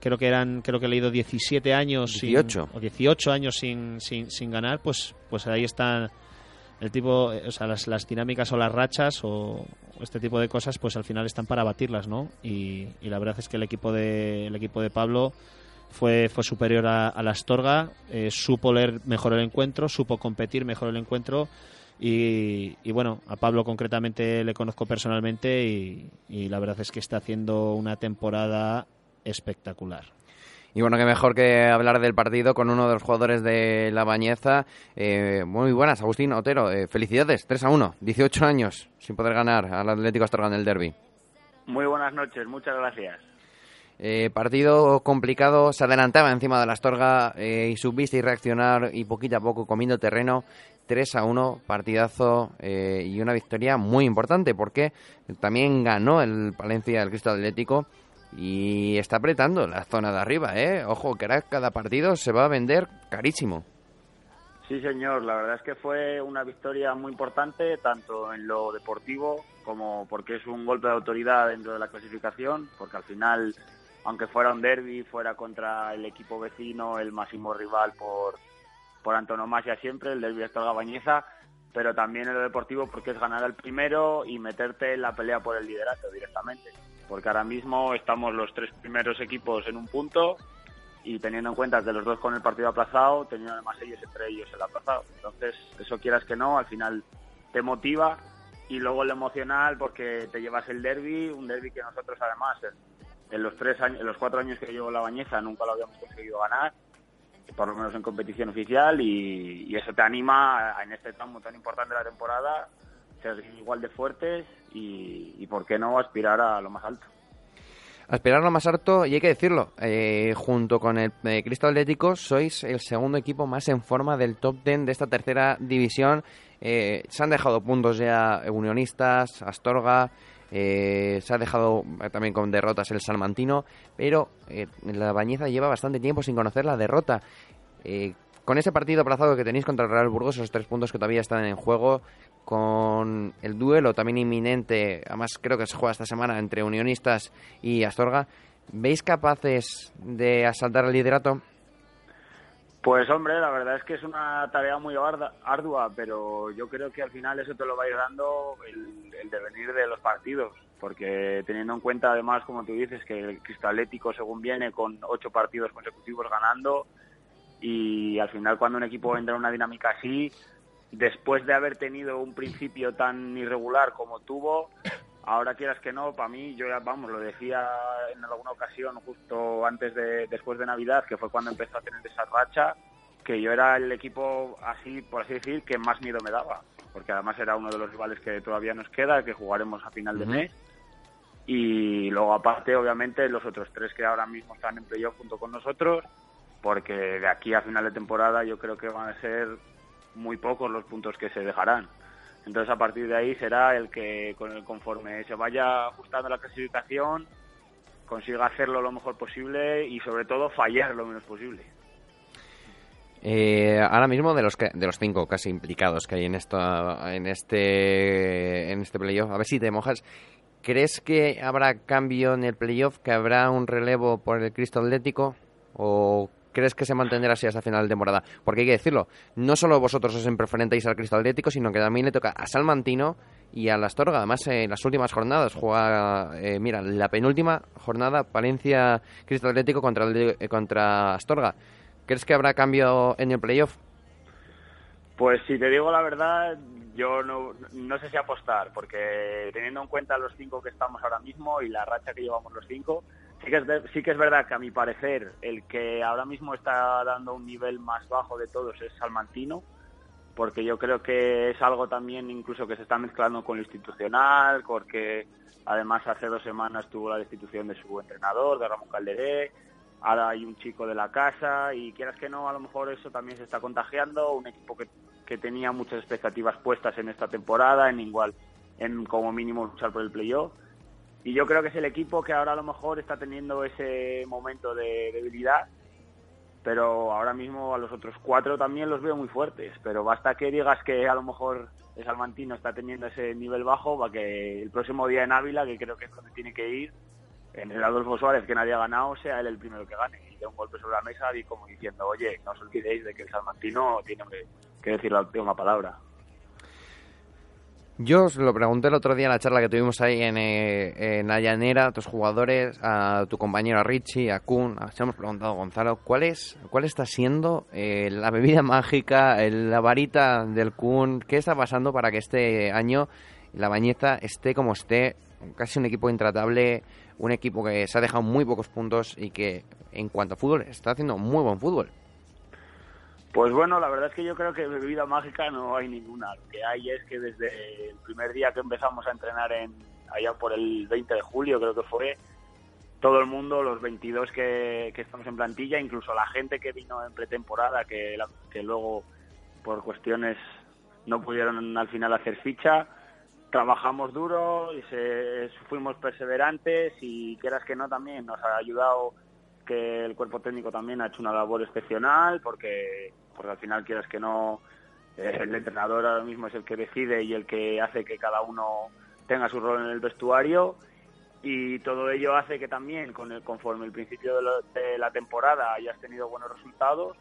creo que eran creo que he leído 17 años 18 sin, o 18 años sin, sin, sin, ganar pues pues ahí están el tipo o sea las, las dinámicas o las rachas o, este tipo de cosas pues al final están para batirlas no y, la verdad es que el equipo de el equipo de Pablo fue fue superior a, la Astorga eh, supo leer mejor el encuentro supo competir mejor el encuentro y, bueno, a Pablo concretamente le conozco personalmente y, la verdad es que está haciendo una temporada espectacular. Y bueno, que mejor que hablar del partido con uno de los jugadores de La Bañeza. Eh, muy buenas, Agustín Otero. Eh, felicidades, 3 a 1, 18 años sin poder ganar al Atlético Astorga en el derby. Muy buenas noches, muchas gracias. Eh, partido complicado, se adelantaba encima de la Astorga eh, y subiste y reaccionar y poquito a poco comiendo terreno. 3 a 1, partidazo eh, y una victoria muy importante porque también ganó el Palencia del Cristo Atlético y está apretando la zona de arriba, ¿eh? Ojo, que cada partido se va a vender carísimo. Sí, señor, la verdad es que fue una victoria muy importante, tanto en lo deportivo como porque es un golpe de autoridad dentro de la clasificación, porque al final, aunque fuera un derby, fuera contra el equipo vecino, el máximo rival por, por antonomasia siempre, el derby de Astorga Bañeza, pero también en lo deportivo porque es ganar al primero y meterte en la pelea por el liderato directamente porque ahora mismo estamos los tres primeros equipos en un punto y teniendo en cuenta que los dos con el partido aplazado, teniendo además ellos entre ellos el aplazado. Entonces, eso quieras que no, al final te motiva y luego el emocional porque te llevas el derby, un derby que nosotros además en, los tres años, en los cuatro años que llevo la bañeza nunca lo habíamos conseguido ganar, por lo menos en competición oficial y, y eso te anima en este tramo tan importante de la temporada ser igual de fuertes y, por qué no aspirar a lo más alto. aspirar a lo más alto, y hay que decirlo, eh, junto con el eh, Cristo Atlético, sois el segundo equipo más en forma del top 10 de esta tercera división. Eh, se han dejado puntos ya Unionistas, Astorga, eh, se ha dejado eh, también con derrotas el Salmantino, pero eh, la Bañeza lleva bastante tiempo sin conocer la derrota. Eh, con ese partido aplazado que tenéis contra el Real Burgos, esos tres puntos que todavía están en juego, con el duelo también inminente, además creo que se juega esta semana entre Unionistas y Astorga, ¿veis capaces de asaltar el liderato? Pues hombre, la verdad es que es una tarea muy ardua, pero yo creo que al final eso te lo va a dando el, el devenir de los partidos, porque teniendo en cuenta además, como tú dices, que el Cristalético según viene con ocho partidos consecutivos ganando y al final cuando un equipo entra en una dinámica así, después de haber tenido un principio tan irregular como tuvo, ahora quieras que no, para mí, yo ya, vamos, lo decía en alguna ocasión justo antes de, después de Navidad, que fue cuando empezó a tener esa racha, que yo era el equipo así, por así decir, que más miedo me daba, porque además era uno de los rivales que todavía nos queda, que jugaremos a final de mes. Y luego aparte, obviamente, los otros tres que ahora mismo están en playoff junto con nosotros, porque de aquí a final de temporada yo creo que van a ser muy pocos los puntos que se dejarán. Entonces a partir de ahí será el que con el conforme se vaya ajustando la clasificación consiga hacerlo lo mejor posible y sobre todo fallar lo menos posible. Eh, ahora mismo de los de los cinco casi implicados que hay en esta, en este en este playoff, a ver si te mojas. ¿Crees que habrá cambio en el playoff? ¿Que habrá un relevo por el Cristo Atlético? ¿O crees que se mantendrá así hasta final de temporada? Porque hay que decirlo, no solo vosotros os preferentáis al Cristo Atlético, sino que también le toca a Salmantino y a la Astorga. Además, en las últimas jornadas juega, eh, mira, la penúltima jornada Palencia Cristo Atlético contra, el- eh, contra Astorga. ¿Crees que habrá cambio en el playoff? Pues si te digo la verdad, yo no, no sé si apostar, porque teniendo en cuenta los cinco que estamos ahora mismo y la racha que llevamos los cinco, sí que es, sí que es verdad que a mi parecer el que ahora mismo está dando un nivel más bajo de todos es Salmantino, porque yo creo que es algo también incluso que se está mezclando con lo institucional, porque además hace dos semanas tuvo la destitución de su entrenador, de Ramón Calderé, ahora hay un chico de la casa y quieras que no, a lo mejor eso también se está contagiando, un equipo que, que tenía muchas expectativas puestas en esta temporada, en igual, en como mínimo luchar por el playoff. Y yo creo que es el equipo que ahora a lo mejor está teniendo ese momento de debilidad, pero ahora mismo a los otros cuatro también los veo muy fuertes. Pero basta que digas que a lo mejor el Salmantino está teniendo ese nivel bajo para que el próximo día en Ávila, que creo que es donde tiene que ir, en el Adolfo Suárez, que nadie ha ganado, sea él el primero que gane. Y dé un golpe sobre la mesa y como diciendo, oye, no os olvidéis de que el Salmantino tiene que, que decir la última palabra. Yo os lo pregunté el otro día en la charla que tuvimos ahí en, eh, a tus jugadores, a tu compañero a Richie, a Kun, a- hemos preguntado Gonzalo, ¿cuál es, cuál está siendo eh, la bebida mágica, el- la varita del Kun? ¿Qué está pasando para que este año la Bañeza esté como esté? Casi un equipo intratable, un equipo que se ha dejado muy pocos puntos y que en cuanto a fútbol está haciendo muy buen fútbol. Pues bueno, la verdad es que yo creo que bebida mágica no hay ninguna. Lo que hay es que desde el primer día que empezamos a entrenar en allá por el 20 de julio, creo que fue, todo el mundo, los 22 que, estamos en plantilla, incluso la gente que vino en pretemporada, que, la- que luego por cuestiones no pudieron al final hacer ficha, trabajamos duro y se, fuimos perseverantes y quieras que no también nos ha ayudado que el cuerpo técnico también ha hecho una labor excepcional porque, porque al final quieras que no eh, el entrenador ahora mismo es el que decide y el que hace que cada uno tenga su rol en el vestuario y todo ello hace que también con el, conforme el principio de, lo- de la temporada hayas tenido buenos resultados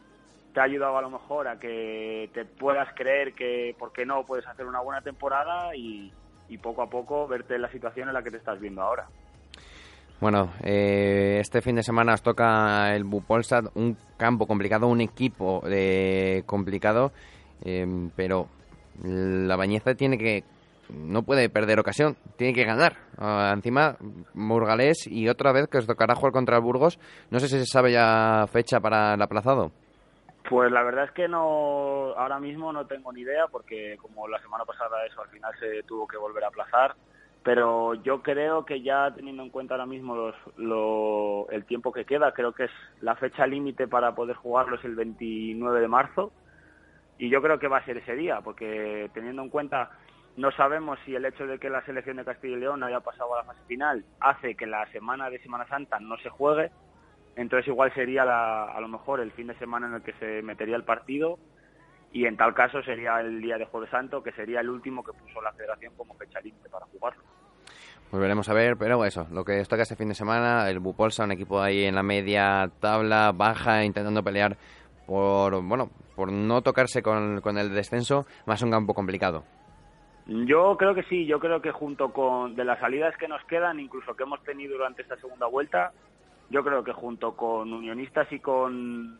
te ha ayudado a lo mejor a que te puedas creer que por qué no puedes hacer una buena temporada y, y poco a poco verte en la situación en la que te estás viendo ahora. Bueno, eh, este fin de semana os toca el Bupolsat, un campo complicado, un equipo eh, complicado, eh, pero la Bañeza tiene que no puede perder ocasión, tiene que ganar. Ah, encima, Burgalés y otra vez que os tocará jugar contra Burgos. No sé si se sabe ya fecha para el aplazado. Pues la verdad es que no, ahora mismo no tengo ni idea porque como la semana pasada eso al final se tuvo que volver a aplazar, pero yo creo que ya teniendo en cuenta ahora mismo el tiempo que queda, creo que es la fecha límite para poder jugarlo es el 29 de marzo. Y yo creo que va a ser ese día, porque teniendo en cuenta no sabemos si el hecho de que la selección de Castilla y León haya pasado a la fase final hace que la semana de Semana Santa no se juegue, entonces igual sería la, a lo mejor el fin de semana en el que se metería el partido y en tal caso sería el día de Jueves Santo, que sería el último que puso la federación como fecha límite para jugarlo. Pues veremos a ver, pero eso, lo que toca este fin de semana, el Bupolsa, un equipo ahí en la media tabla, baja, intentando pelear por, bueno, por no tocarse con, con el descenso, más un campo complicado. Yo creo que sí, yo creo que junto con de las salidas que nos quedan, incluso que hemos tenido durante esta segunda vuelta, yo creo que junto con Unionistas y con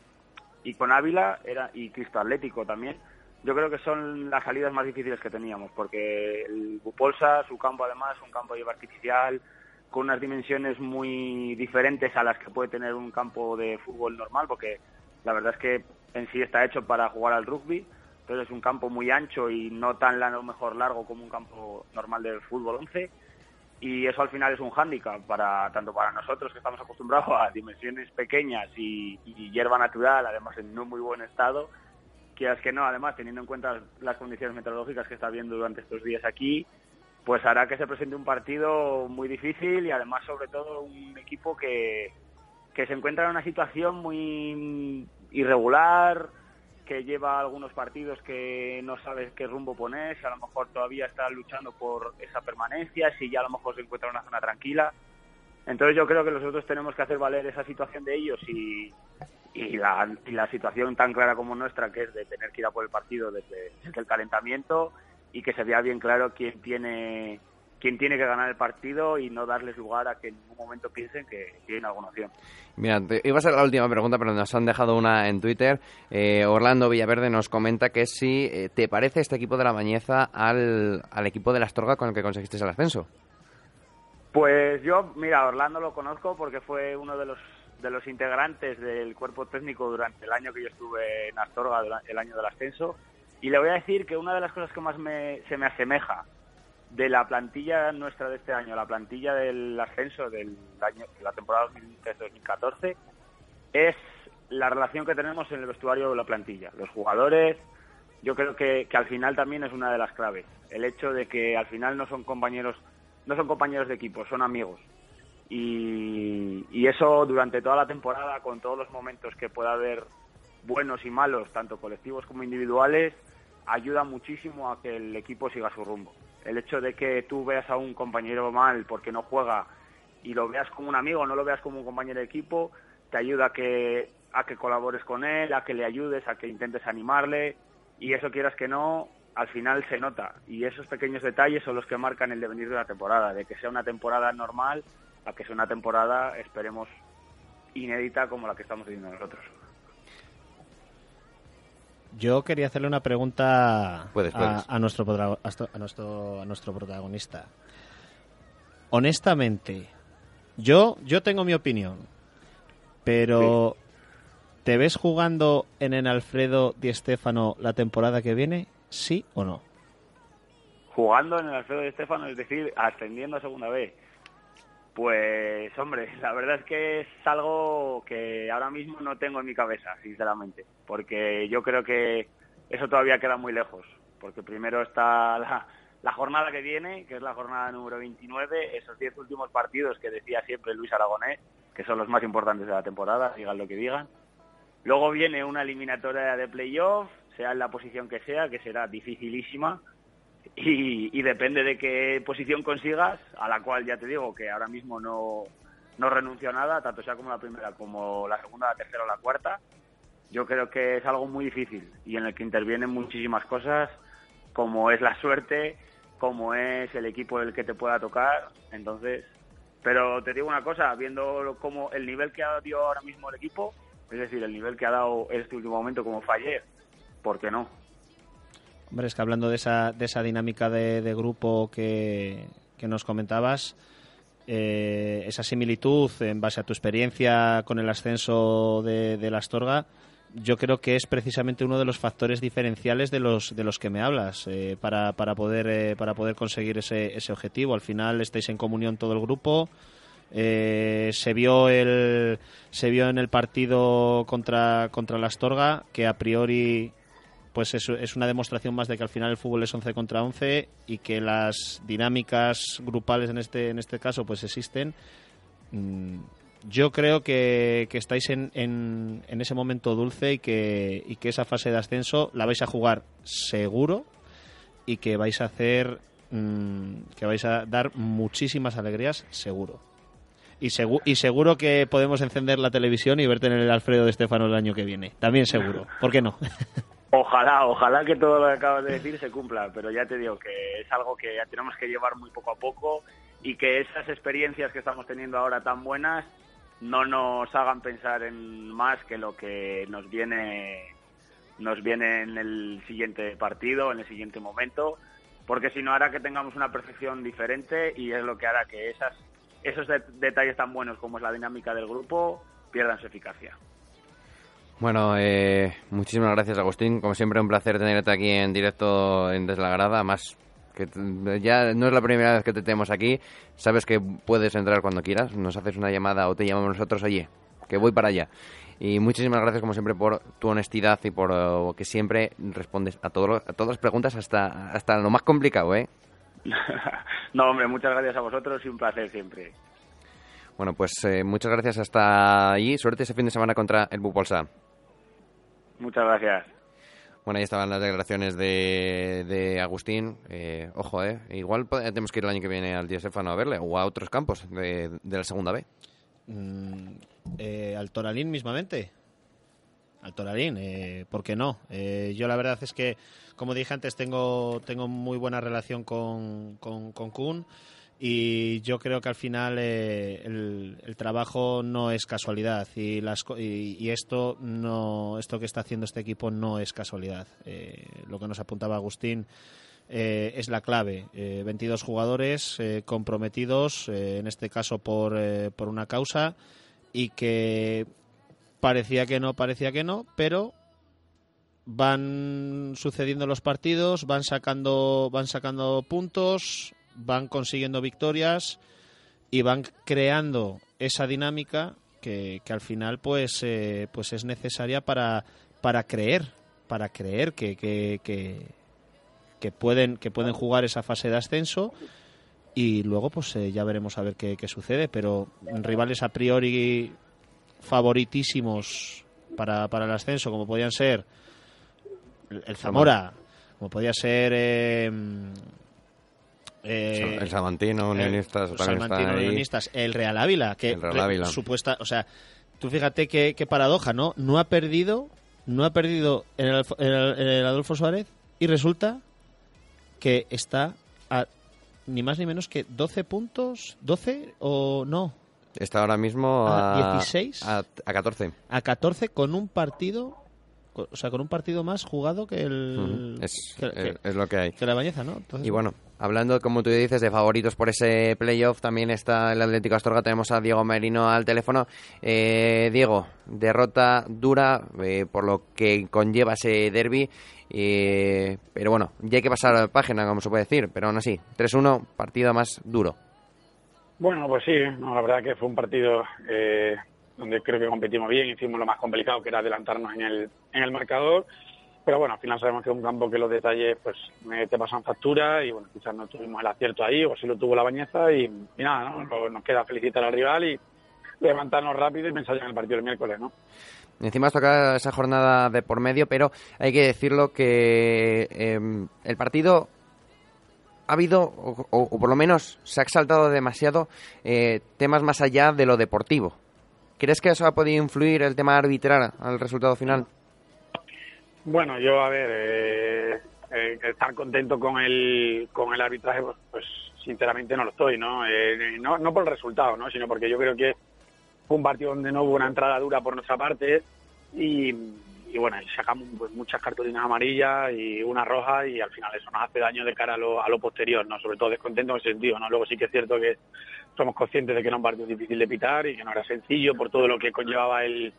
y con Ávila era y Cristo Atlético también, yo creo que son las salidas más difíciles que teníamos, porque el Bupolsa, su campo además, un campo de hierba artificial, con unas dimensiones muy diferentes a las que puede tener un campo de fútbol normal, porque la verdad es que en sí está hecho para jugar al rugby, pero es un campo muy ancho y no tan a lo mejor largo como un campo normal de fútbol 11 y eso al final es un hándicap para tanto para nosotros que estamos acostumbrados a dimensiones pequeñas y, hierba natural, además en no muy buen estado, que es que no, además teniendo en cuenta las condiciones meteorológicas que está viendo durante estos días aquí, pues hará que se presente un partido muy difícil y además sobre todo un equipo que, que se encuentra en una situación muy irregular, que lleva algunos partidos que no sabes qué rumbo poner, si a lo mejor todavía está luchando por esa permanencia, si ya a lo mejor se encuentra en una zona tranquila. Entonces yo creo que nosotros tenemos que hacer valer esa situación de ellos y, y, la, y la situación tan clara como nuestra, que es de tener que ir a por el partido desde, desde el calentamiento y que se vea bien claro quién tiene quién tiene que ganar el partido y no darles lugar a que en ningún momento piensen que tienen alguna opción. Mira, iba a ser la última pregunta, pero nos han dejado una en Twitter. Eh, Orlando Villaverde nos comenta que si eh, te parece este equipo de la Mañeza al, al equipo de la Astorga con el que conseguiste el ascenso. Pues yo, mira, Orlando lo conozco porque fue uno de los de los integrantes del cuerpo técnico durante el año que yo estuve en Astorga, el año del ascenso, y le voy a decir que una de las cosas que más me, se me asemeja de la plantilla nuestra de este año, la plantilla del ascenso del año, de la temporada 2013-2014, es la relación que tenemos en el vestuario de la plantilla. Los jugadores, yo creo que, que, al final también es una de las claves. El hecho de que al final no son compañeros, no son compañeros de equipo, son amigos. Y, y eso durante toda la temporada, con todos los momentos que pueda haber buenos y malos, tanto colectivos como individuales, ayuda muchísimo a que el equipo siga su rumbo. El hecho de que tú veas a un compañero mal porque no juega y lo veas como un amigo, no lo veas como un compañero de equipo, te ayuda a que, a que colabores con él, a que le ayudes, a que intentes animarle y eso quieras que no, al final se nota. Y esos pequeños detalles son los que marcan el devenir de la temporada, de que sea una temporada normal a que sea una temporada, esperemos, inédita como la que estamos viviendo nosotros. Yo quería hacerle una pregunta puedes, puedes. A, a, nuestro, a, nuestro, a nuestro protagonista. Honestamente, yo, yo tengo mi opinión, pero sí. ¿te ves jugando en el Alfredo Di Stéfano la temporada que viene? ¿Sí o no? Jugando en el Alfredo Di Stéfano, es decir, ascendiendo a segunda vez. Pues, hombre, la verdad es que es algo que ahora mismo no tengo en mi cabeza, sinceramente, porque yo creo que eso todavía queda muy lejos, porque primero está la, jornada que viene, que es la jornada número 29, esos 10 últimos partidos que decía siempre Luis Aragonés, que son los más importantes de la temporada, digan lo que digan. Luego viene una eliminatoria de playoff, sea en la posición que sea, que será dificilísima, y, y, depende de qué posición consigas, a la cual ya te digo que ahora mismo no, no renuncio a nada, tanto sea como la primera, como la segunda, la tercera o la cuarta. Yo creo que es algo muy difícil y en el que intervienen muchísimas cosas, como es la suerte, como es el equipo el que te pueda tocar. Entonces, pero te digo una cosa, viendo como el nivel que ha dado ahora mismo el equipo, es decir, el nivel que ha dado este último momento como ayer, ¿por qué no? Hombre, hablando de esa, de esa dinámica de, de grupo que, que, nos comentabas, eh, esa similitud en base a tu experiencia con el ascenso de, de la Astorga, yo creo que es precisamente uno de los factores diferenciales de los de los que me hablas eh, para, para poder eh, para poder conseguir ese, ese objetivo. Al final estáis en comunión todo el grupo. Eh, se vio el se vio en el partido contra contra la Astorga que a priori pues es, es una demostración más de que al final el fútbol es 11 contra 11 y que las dinámicas grupales en este en este caso pues existen. Mm, yo creo que, que estáis en, en, en ese momento dulce y que, y que esa fase de ascenso la vais a jugar seguro y que vais a hacer mm, que vais a dar muchísimas alegrías seguro. Y, segu- y seguro que podemos encender la televisión y verte en el Alfredo de Estefano el año que viene. También seguro. ¿por qué no? Ojalá, ojalá que todo lo que acabas de decir se cumpla, pero ya te digo que es algo que ya tenemos que llevar muy poco a poco y que esas experiencias que estamos teniendo ahora tan buenas no nos hagan pensar en más que lo que nos viene nos viene en el siguiente partido, en el siguiente momento, porque si no hará que tengamos una percepción diferente y es lo que hará que esos de- detalles tan buenos como es la dinámica del grupo pierdan su eficacia. Bueno, eh, muchísimas gracias, Agustín. Como siempre, un placer tenerte aquí en directo en Desde la Grada. Más que ya no es la primera vez que te tenemos aquí. Sabes que puedes entrar cuando quieras. Nos haces una llamada o te llamamos nosotros. Oye, que voy para allá. Y muchísimas gracias, como siempre, por tu honestidad y por eh, que siempre respondes a, todo a todas las preguntas hasta, hasta lo más complicado, ¿eh? no, hombre, muchas gracias a vosotros y un placer siempre. Bueno, pues eh, muchas gracias hasta allí. Suerte ese fin de semana contra el Bupolsa. Muchas gracias. Bueno, ahí estaban las declaraciones de, de Agustín. Eh, ojo, eh. Igual tenemos que ir el año que viene al Di Stéfano a verle o a otros campos de, de la segunda B. Mm, eh, al Toralín mismamente. Al Toralín, eh, ¿por qué no? Eh, yo la verdad es que, como dije antes, tengo, tengo muy buena relación con, con, con Kun y yo creo que al final eh, el, trabajo no es casualidad y, las, y, y esto, no, esto que está haciendo este equipo no es casualidad. Eh, lo que nos apuntaba Agustín eh, es la clave. Eh, 22 jugadores eh, comprometidos, eh, en este caso por, por una causa, y que parecía que no, parecía que no, pero van sucediendo los partidos, van sacando, van sacando puntos, van consiguiendo victorias y van creando esa dinámica que, que al final pues, eh, pues es necesaria para, para creer, para creer que, que, que, pueden, que pueden jugar esa fase de ascenso y luego pues eh, ya veremos a ver qué, sucede, pero rivales a priori favoritísimos para, para el ascenso, como podían ser el, Zamora, como podía ser eh, eh, el Salmantino, el Unionistas, está Salmantino. Unionistas, el Real Ávila, que El Real re- Ávila. supuesta, o sea, tú fíjate qué, qué paradoja, ¿no? No ha perdido, no ha perdido en el, en el- en el Adolfo Suárez y resulta que está a ni más ni menos que 12 puntos, 12 o no, Está ahora mismo Ah, a, 16. a, a 14. a 14 con un partido, o sea, con un partido más jugado que el Ujú. es, que, que- es- es lo que hay. que la Bañeza, ¿no? Entonces, Y bueno, hablando, como tú dices, de favoritos por ese playoff, también está el Atlético Astorga. Tenemos a Diego Merino al teléfono. Eh, Diego, derrota dura eh, por lo que conlleva ese derby. eh, pero bueno, ya hay que pasar a la página, como se puede decir. Pero aún así, 3-1, partido más duro. Bueno, pues sí, la verdad que fue un partido eh, donde creo que competimos bien, hicimos lo más complicado que era adelantarnos en el, en el marcador, pero bueno, al final sabemos que es un campo que los detalles pues me- te pasan factura y bueno, quizás no tuvimos el acierto ahí o si lo tuvo la bañeza y, nada, ¿no? Nos queda felicitar al rival y levantarnos rápido y pensar en el partido del miércoles, ¿no? Encima toca esa jornada de por medio, pero hay que decirlo que em, el partido ha habido, o, o- o por lo menos se ha exaltado demasiado eh, temas más allá de lo deportivo. ¿Crees que eso ha podido influir el tema arbitral al resultado final? Bueno, yo, a ver, eh, eh, estar contento con el, con el arbitraje, pues, pues, sinceramente no lo estoy, ¿no? Eh, ¿no? No por el resultado, ¿no? Sino porque yo creo que fue un partido donde no hubo una entrada dura por nuestra parte y, y bueno, sacamos pues, muchas cartulinas amarillas y una roja y al final eso nos hace daño de cara a lo, a lo posterior, ¿no? Sobre todo descontento en ese sentido, ¿no? Luego sí que es cierto que somos conscientes de que era un partido difícil de pitar y que no era sencillo por todo lo que conllevaba el,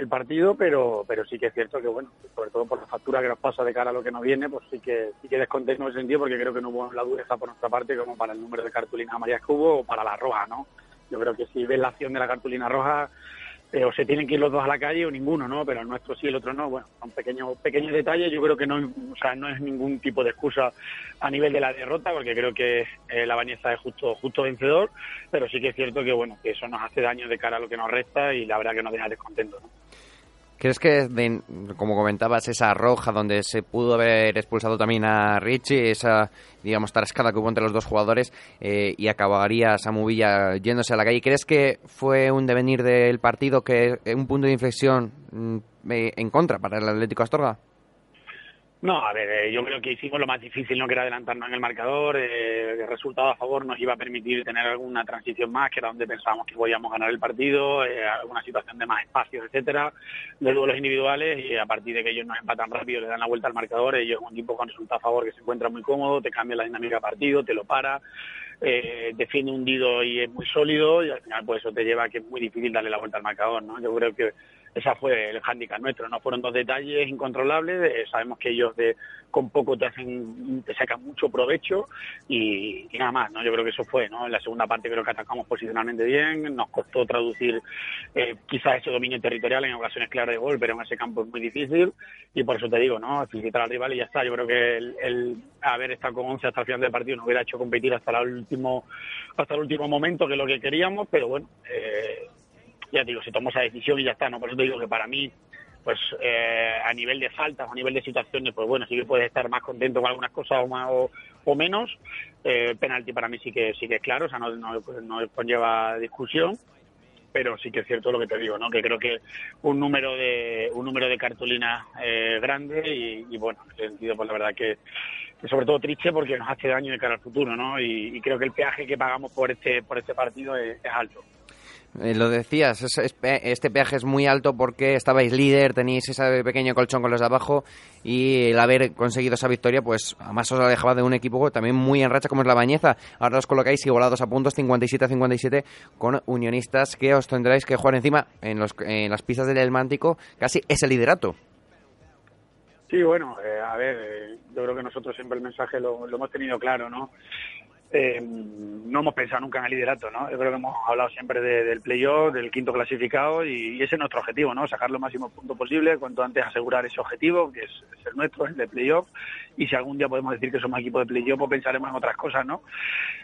el partido, pero pero sí que es cierto que, bueno, sobre todo por la factura que nos pasa de cara a lo que nos viene, pues sí que sí que descontento en ese sentido, porque creo que no hubo la dureza por nuestra parte como para el número de cartulinas amarillas que hubo o para la roja, ¿no? Yo creo que si ves la acción de la cartulina roja, eh, o se tienen que ir los dos a la calle o ninguno, ¿no? Pero el nuestro sí, el otro no. Bueno, son pequeños, pequeños detalles. Yo creo que no, o sea, no es ningún tipo de excusa a nivel de la derrota, porque creo que eh, la Bañeza es justo, justo vencedor. Pero sí que es cierto que, bueno, que eso nos hace daño de cara a lo que nos resta y la verdad que nos deja descontentos, ¿no? ¿Crees que, de- como comentabas, esa roja donde se pudo haber expulsado también a Richie, esa, digamos, tarascada que hubo entre los dos jugadores eh, y acabaría Samu Villa yéndose a la calle, ¿crees que fue un devenir del partido, que un punto de inflexión mm, eh, en contra para el Atlético Astorga? No, a ver, eh, yo creo que hicimos lo más difícil, no que era adelantarnos en el marcador. eh, el resultado a favor nos iba a permitir tener alguna transición más, que era donde pensábamos que podíamos ganar el partido, eh, alguna situación de más espacios, etcétera, de duelos individuales. Y a partir de que ellos nos empatan rápido, le dan la vuelta al marcador, ellos un equipo con resultado a favor que se encuentra muy cómodo, te cambia la dinámica de partido, te lo para, eh, defiende hundido y es muy sólido, y al final pues eso te lleva a que es muy difícil darle la vuelta al marcador, ¿no? Yo creo que esa fue el hándicap nuestro, no fueron dos detalles incontrolables, eh, sabemos que ellos de con poco te hacen te sacan mucho provecho y, nada más, ¿no? Yo creo que eso fue, ¿no? En la segunda parte creo que atacamos posicionalmente bien, nos costó traducir eh, quizás ese dominio territorial en ocasiones claras de gol, pero en ese campo es muy difícil y por eso te digo, ¿no? Felicitar al rival y ya está. Yo creo que el, el haber estado con 11 hasta el final del partido nos hubiera hecho competir hasta el último hasta el último momento que es lo que queríamos, pero bueno, eh, ya te digo, se tomó esa decisión y ya está, ¿no? Por eso te digo que para mí, pues eh, a nivel de faltas o a nivel de situaciones, pues bueno, sí que puedes estar más contento con algunas cosas o, más, o, menos. Eh, penalti para mí sí que sí que es claro, o sea, no, no, no conlleva discusión pero sí que es cierto lo que te digo, ¿no? Que creo que un número de un número de cartulinas eh, grande y, y, bueno, en ese sentido, pues la verdad que, que sobre todo triste porque nos hace daño de cara al futuro, ¿no? Y, y creo que el peaje que pagamos por este por este partido es, es alto. Eh, lo decías, es- es este peaje es muy alto porque estabais líder, teníais ese pequeño colchón con los de abajo y el haber conseguido esa victoria, pues además os alejaba de un equipo también muy en racha como es la Bañeza. Ahora os colocáis igualados a puntos 57 a 57 con unionistas que os tendréis que jugar encima en, los, en las pistas del El Mántico casi ese liderato. Sí, bueno, eh, a ver, eh, yo creo que nosotros siempre el mensaje lo hemos tenido claro, ¿no? Eh, no hemos pensado nunca en el liderato, ¿no? Yo creo que hemos hablado siempre de- del playoff, del quinto clasificado y, ese es nuestro objetivo, ¿no? Sacar los máximos puntos posible, cuanto antes asegurar ese objetivo, que es, es el nuestro, el de playoff, y si algún día podemos decir que somos equipo de playoff, pues pensaremos en otras cosas, ¿no?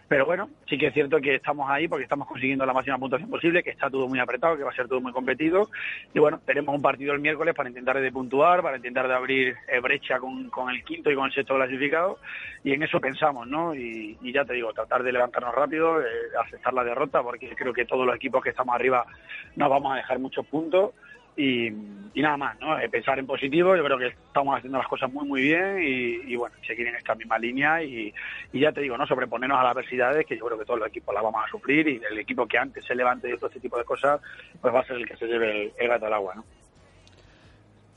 Pero bueno, sí que es cierto que estamos ahí porque estamos consiguiendo la máxima puntuación posible, que está todo muy apretado, que va a ser todo muy competido. Y bueno, tenemos un partido el miércoles para intentar de puntuar, para intentar de abrir eh, brecha con, con el quinto y con el sexto clasificado. Y en eso pensamos, ¿no? Y, y ya te digo, tratar de levantarnos rápido, eh, aceptar la derrota, porque creo que todos los equipos que estamos arriba nos vamos a dejar muchos puntos. Y, y nada más, ¿no? Eh, pensar en positivo, yo creo que estamos haciendo las cosas muy, muy bien y, y bueno, seguir en esta misma línea y, y ya te digo, ¿no? Sobreponernos a las adversidades, que yo creo que todos los equipos las vamos a sufrir y el equipo que antes se levante de todo este tipo de cosas, pues va a ser el que se lleve el, el gato al agua, ¿no?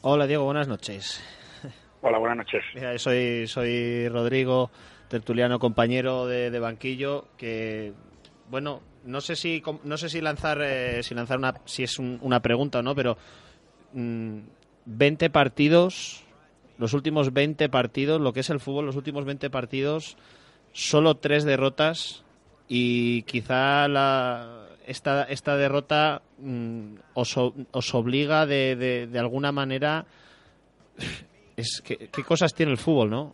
Hola Diego, buenas noches. Hola, buenas noches. Mira, soy, soy Rodrigo, tertuliano compañero de, banquillo, que bueno, no sé si no sé si lanzar eh, si lanzar una si es un- una pregunta o no, pero mm, 20 partidos, los últimos 20 partidos, lo que es el fútbol, los últimos 20 partidos, solo tres derrotas y quizá la esta, esta derrota mm, os, os obliga de, de, de alguna manera es que, qué cosas tiene el fútbol, ¿no?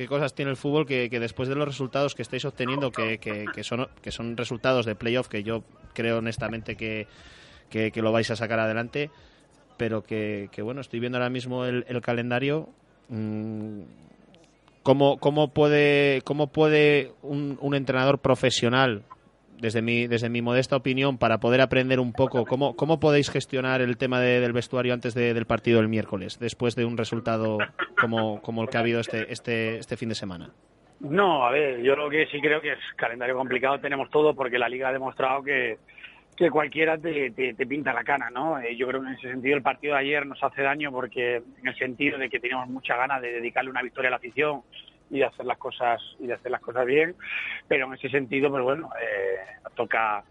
Qué cosas tiene el fútbol que, después de los resultados que estáis obteniendo, que, son, resultados de playoff, que yo creo honestamente que, lo vais a sacar adelante, pero que, bueno, estoy viendo ahora mismo el, calendario. mm, ¿cómo, puede, un entrenador profesional desde mi, desde mi modesta opinión, para poder aprender un poco, ¿cómo, cómo podéis gestionar el tema de- del vestuario antes de- del partido del miércoles, después de un resultado como, como el que ha habido este, este, este fin de semana? No, a ver, yo lo que sí creo que es calendario complicado tenemos todo porque la liga ha demostrado que, que cualquiera te, te, te pinta la cana, ¿no? Eh, yo creo que en ese sentido el partido de ayer nos hace daño porque en el sentido de que teníamos mucha ganas de dedicarle una victoria a la afición y de hacer las cosas y de hacer las cosas bien, pero en ese sentido, pues bueno, eh, toca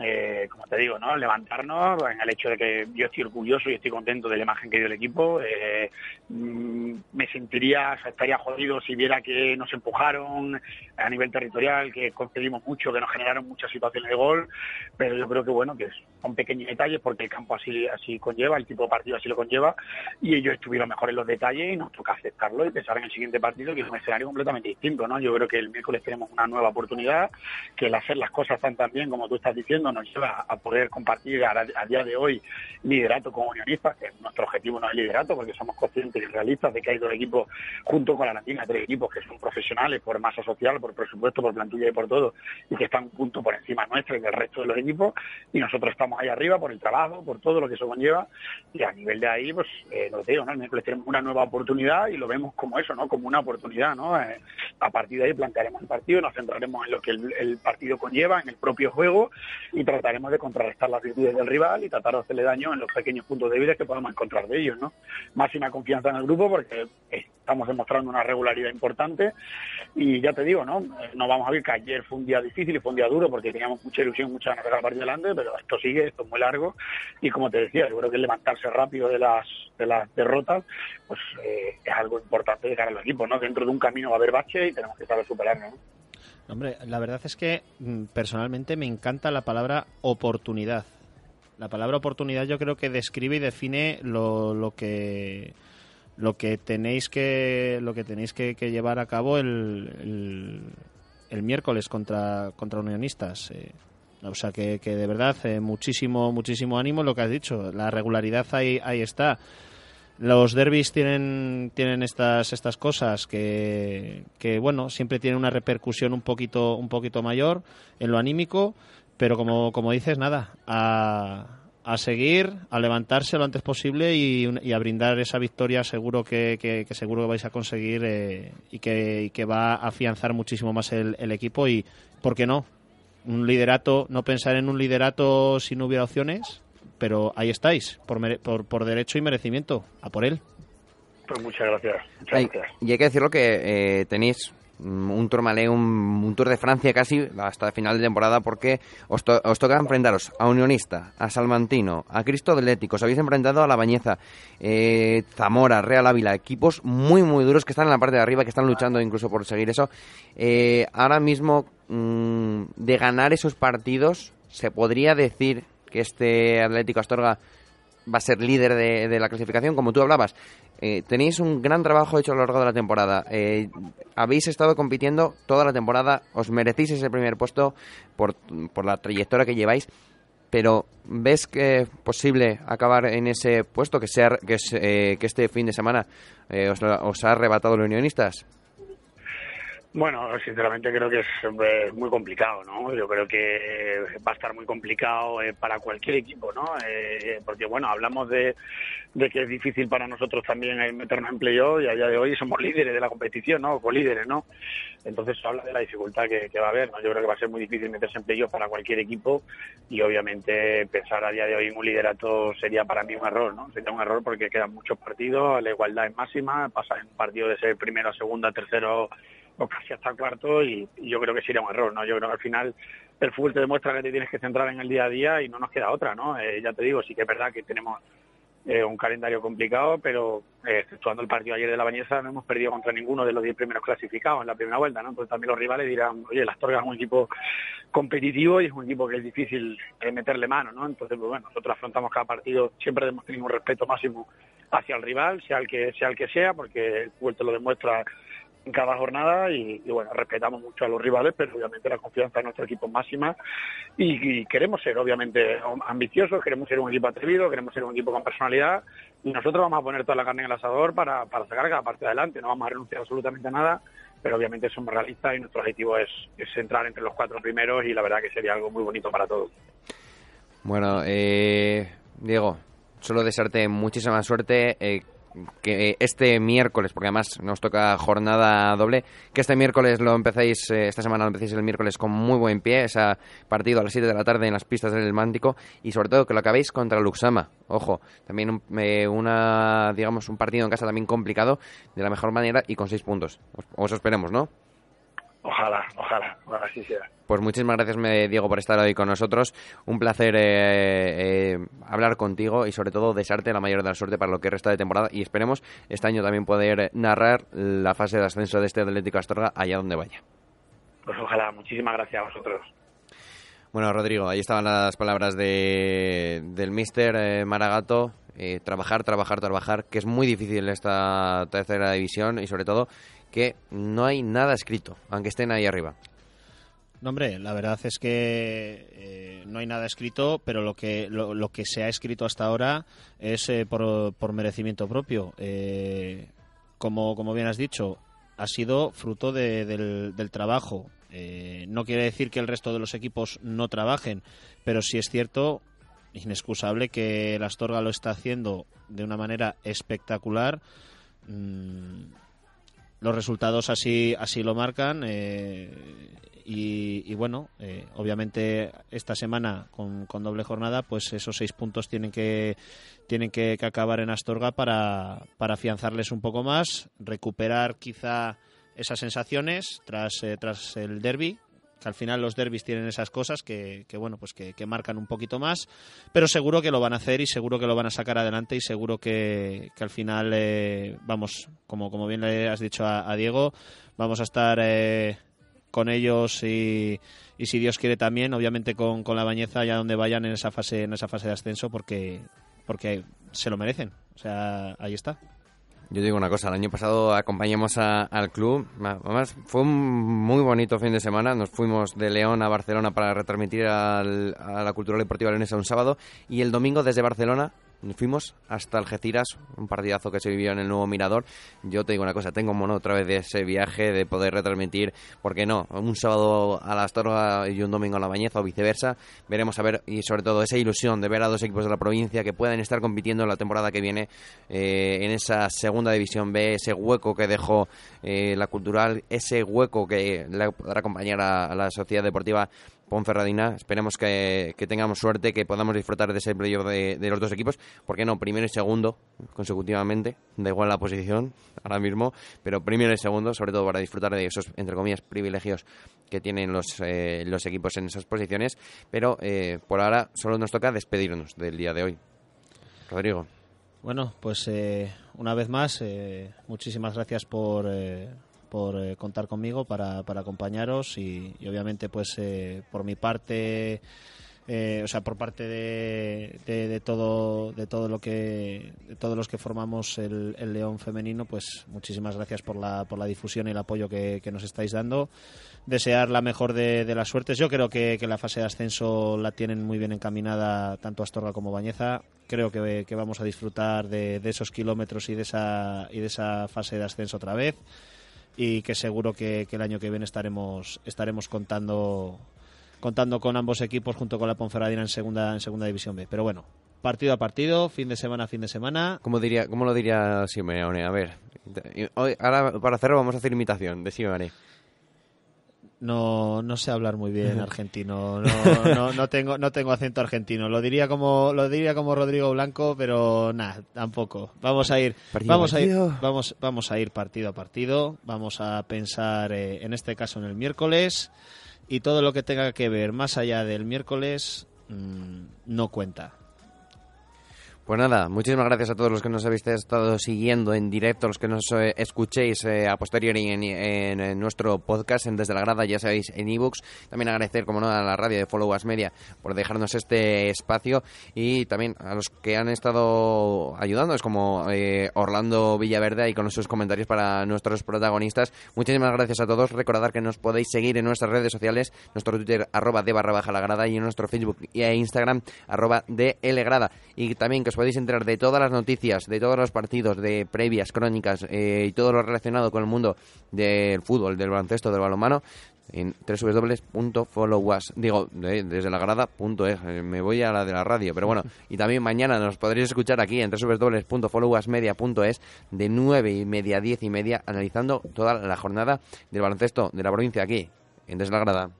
eh, como te digo, ¿no? levantarnos en el hecho de que yo estoy orgulloso y estoy contento de la imagen que dio el equipo. Eh, mm, me sentiría, o sea, estaría jodido si viera que nos empujaron a nivel territorial, que concedimos mucho, que nos generaron muchas situaciones de gol, pero yo creo que bueno, que son pequeños detalles porque el campo así así conlleva, el tipo de partido así lo conlleva y ellos estuvieron mejor en los detalles y nos toca aceptarlo y pensar en el siguiente partido que es un escenario completamente distinto, ¿no? Yo creo que el miércoles tenemos una nueva oportunidad, que el hacer las cosas tan tan bien como tú estás diciendo nos lleva a poder compartir a, día de hoy liderato con unionistas, que nuestro objetivo no es liderato porque somos conscientes y realistas de que hay dos equipos junto con la Latina, tres equipos que son profesionales por masa social, por presupuesto, por plantilla y por todo, y que están un punto por encima nuestro y del resto de los equipos, y nosotros estamos ahí arriba por el trabajo, por todo lo que eso conlleva, y a nivel de ahí, pues, eh, lo digo, ¿no? Tenemos una nueva oportunidad y lo vemos como eso, ¿no? Como una oportunidad, ¿no? Eh, a partir de ahí plantearemos el partido, nos centraremos en lo que el partido conlleva, en el propio juego, y trataremos de contrarrestar las virtudes del rival y tratar de hacerle daño en los pequeños puntos débiles que podamos encontrar de ellos, ¿no? Máxima confianza en el grupo porque estamos demostrando una regularidad importante y ya te digo, ¿no? No vamos a ver que ayer fue un día difícil y fue un día duro porque teníamos mucha ilusión, mucha ganas de partido delante, pero esto sigue, esto es muy largo y como te decía, yo creo que levantarse rápido de las de las derrotas, pues eh, es algo importante de cara al equipo, ¿no? Dentro de un camino va a haber bache y tenemos que saber superarlo, ¿no? Hombre, la verdad es que mm, personalmente me encanta la palabra oportunidad. La palabra oportunidad yo creo que describe y define lo, lo que lo que tenéis que lo que tenéis que, llevar a cabo el, el, el, miércoles contra contra unionistas. Eh, o sea que, que de verdad eh, muchísimo muchísimo ánimo lo que has dicho. La regularidad ahí ahí está. Los derbis tienen, tienen estas, estas cosas que, que, bueno, siempre tienen una repercusión un poquito, un poquito mayor en lo anímico, pero como, como dices, nada, a, a seguir, a levantarse lo antes posible y, a brindar esa victoria seguro que, que, que seguro que vais a conseguir eh, y, que, y que va a afianzar muchísimo más el, el equipo y, ¿por qué no? Un liderato, no pensar en un liderato si no hubiera opciones, pero ahí estáis, por, por, por, derecho y merecimiento, a por él. Pues muchas gracias. Muchas hay, gracias. Y hay que decirlo que eh, tenéis un Tourmalet, un, un, Tour de Francia casi hasta final de temporada porque os, to os, toca enfrentaros a Unionista, a Salmantino, a Cristo Atlético, os habéis enfrentado a La Bañeza, eh, Zamora, Real Ávila, equipos muy muy duros que están en la parte de arriba, que están luchando incluso por seguir eso. Eh, ahora mismo, mmm, de ganar esos partidos, se podría decir que este Atlético Astorga va a ser líder de, de la clasificación, como tú hablabas. Eh, tenéis un gran trabajo hecho a lo largo de la temporada. Eh, habéis estado compitiendo toda la temporada, os merecéis ese primer puesto por, por la trayectoria que lleváis, pero ¿ves que es posible acabar en ese puesto que, sea, que, es, eh, que este fin de semana eh, os, os, ha arrebatado los unionistas? Bueno, sinceramente creo que es eh, muy complicado, ¿no? Yo creo que va a estar muy complicado eh, para cualquier equipo, ¿no? Eh, porque, bueno, hablamos de, que es difícil para nosotros también meternos en playoff y a día de hoy somos líderes de la competición, ¿no? O líderes, ¿no? Entonces habla de la dificultad que, va a haber, ¿no? Yo creo que va a ser muy difícil meterse en playoff para cualquier equipo y obviamente pensar a día de hoy en un liderato sería para mí un error, ¿no? Sería un error porque quedan muchos partidos, la igualdad es máxima, pasa en un partido de ser primero, segunda, tercero o casi hasta cuarto y, yo creo que sería un error, ¿no? Yo creo que al final el fútbol te demuestra que te tienes que centrar en el día a día y no nos queda otra, ¿no? Eh, ya te digo, sí que es verdad que tenemos eh, un calendario complicado, pero eh, exceptuando el partido ayer de la Bañeza no hemos perdido contra ninguno de los 10 primeros clasificados en la primera vuelta, ¿no? Entonces también los rivales dirán, oye, el Astorga es un equipo competitivo y es un equipo que es difícil eh, meterle mano, ¿no? Entonces, pues bueno, nosotros afrontamos cada partido, siempre hemos tenido un respeto máximo hacia el rival, el sea, el que sea porque el fútbol te lo demuestra en cada jornada y, bueno, respetamos mucho a los rivales, pero obviamente la confianza en nuestro equipo es máxima y, y, queremos ser obviamente ambiciosos, queremos ser un equipo atrevido, queremos ser un equipo con personalidad y nosotros vamos a poner toda la carne en el asador para, para sacar cada parte adelante, no vamos a renunciar absolutamente a nada, pero obviamente somos realistas y nuestro objetivo es, es entrar entre los cuatro primeros y la verdad que sería algo muy bonito para todos. Bueno, eh, Diego, solo desearte muchísima suerte. Eh, que este miércoles, porque además nos toca jornada doble, que este miércoles lo empecéis, eh, esta semana lo empecéis el miércoles con muy buen pie, ese partido a las 7 de la tarde en las pistas del Mántico, y sobre todo que lo acabéis contra Luxama. Ojo, también un, eh, una, digamos, un partido en casa también complicado, de la mejor manera y con 6 puntos. Os, os esperemos, ¿no? Ojalá, ojalá, ojalá así sea. Pues muchísimas gracias, me- Diego, por estar hoy con nosotros. Un placer eh, eh, hablar contigo y, sobre todo, desearte la mayor de la suerte para lo que resta de temporada. Y esperemos este año también poder narrar la fase de ascenso de este Atlético Astorga allá donde vaya. Pues ojalá, muchísimas gracias a vosotros. Bueno, Rodrigo, ahí estaban las palabras de, del mister eh, Maragato. Eh, trabajar, trabajar, trabajar, que es muy difícil esta tercera división y sobre todo que no hay nada escrito, aunque estén ahí arriba. No, hombre, la verdad es que eh, no hay nada escrito, pero lo que, lo, que se ha escrito hasta ahora es eh, por, por merecimiento propio. Eh, como, como bien has dicho, ha sido fruto de- del, del trabajo. No quiere decir que el resto de los equipos no trabajen, pero sí es cierto, inexcusable, que el Astorga lo está haciendo de una manera espectacular. Mm, los resultados así así lo marcan eh, y, bueno eh, obviamente esta semana con, con doble jornada pues esos seis puntos tienen que tienen que, que acabar en Astorga para, para afianzarles un poco más recuperar quizá esas sensaciones tras eh, tras el derby que al final los derbis tienen esas cosas que, que, bueno pues que, marcan un poquito más pero seguro que lo van a hacer y seguro que lo van a sacar adelante y seguro que, que al final eh, vamos como como bien le has dicho a, Diego vamos a estar eh, con ellos y, y si Dios quiere también obviamente con, con la bañeza allá donde vayan en esa fase en esa fase de ascenso porque porque se lo merecen. O sea ahí está Yo digo una cosa, el año pasado acompañamos al club, fue un muy bonito fin de semana, nos fuimos de León a Barcelona para retransmitir al- a la Cultural Deportiva Leonesa un sábado y el domingo desde Barcelona fuimos hasta Algeciras, un partidazo que se vivió en el nuevo Mirador. Yo te digo una cosa, tengo mono otra vez de ese viaje, de poder retransmitir, ¿por qué no? Un sábado a la Astorga y un domingo a la Bañeza o viceversa. Veremos a ver, y sobre todo esa ilusión de ver a dos equipos de la provincia que puedan estar compitiendo en la temporada que viene eh, en esa segunda división B, ese hueco que dejó eh, la cultural, ese hueco que le podrá acompañar a la sociedad deportiva Ponferradina. Esperemos que, que tengamos suerte, que podamos disfrutar de ese playoff de, de los dos equipos. ¿Por qué no? Primero y segundo consecutivamente. Da igual la posición ahora mismo, pero primero y segundo, sobre todo para disfrutar de esos, entre comillas, privilegios que tienen los, eh, los equipos en esas posiciones. Pero eh, por ahora solo nos toca despedirnos del día de hoy. Rodrigo. Bueno, pues eh, una vez más, eh, muchísimas gracias por, eh, por eh, contar conmigo para, para acompañaros y, obviamente pues eh, por mi parte, eh, o sea, por parte de, de, todo de todo lo que de todos los que formamos el, el León femenino, pues muchísimas gracias por la, por la difusión y el apoyo que, nos estáis dando. Desear la mejor de, las suertes. Yo creo que, la fase de ascenso la tienen muy bien encaminada tanto Astorga como Bañeza creo que, que vamos a disfrutar de, de esos kilómetros y de esa y de esa fase de ascenso otra vez y que seguro que, que el año que viene estaremos estaremos contando contando con ambos equipos junto con la Ponferradina en segunda en segunda división B pero bueno partido a partido fin de semana a fin de semana ¿Cómo, diría, cómo lo diría Simeone? A ver, hoy, ahora para hacerlo vamos a hacer imitación de Simeone. No no sé hablar muy bien argentino. No, no, no tengo no tengo acento argentino. Lo diría como lo diría como Rodrigo Blanco pero nada tampoco. Vamos a ir Partido vamos a ir partido. vamos vamos a ir partido a partido. Vamos a pensar eh, en este caso en el miércoles. Y todo lo que tenga que ver más allá del miércoles mm, no cuenta Pues nada, muchísimas gracias a todos los que nos habéis estado siguiendo en directo, los que nos eh, escuchéis eh, a posteriori en, nuestro podcast, en Desde la Grada, ya sabéis, en ebooks. También agradecer, como no, a la radio de Follow Us Media por dejarnos este espacio y también a los que han estado ayudándonos, como eh, Orlando Villaverde, y con sus comentarios para nuestros protagonistas. Muchísimas gracias a todos. Recordad que nos podéis seguir en nuestras redes sociales, nuestro Twitter, arroba de barra baja la grada, y en nuestro Facebook e Instagram, arroba de L grada. Y también que podéis enterar de todas las noticias, de todos los partidos, de previas, crónicas eh, y todo lo relacionado con el mundo del fútbol, del baloncesto, del balonmano en www.followus, digo, de- desde la grada.es, eh, me voy a la de la radio, pero bueno, y también mañana nos podréis escuchar aquí en www.followusmedia.es de 9 y media a 10 y media, analizando toda la jornada del baloncesto de la provincia aquí, en Desde la Grada.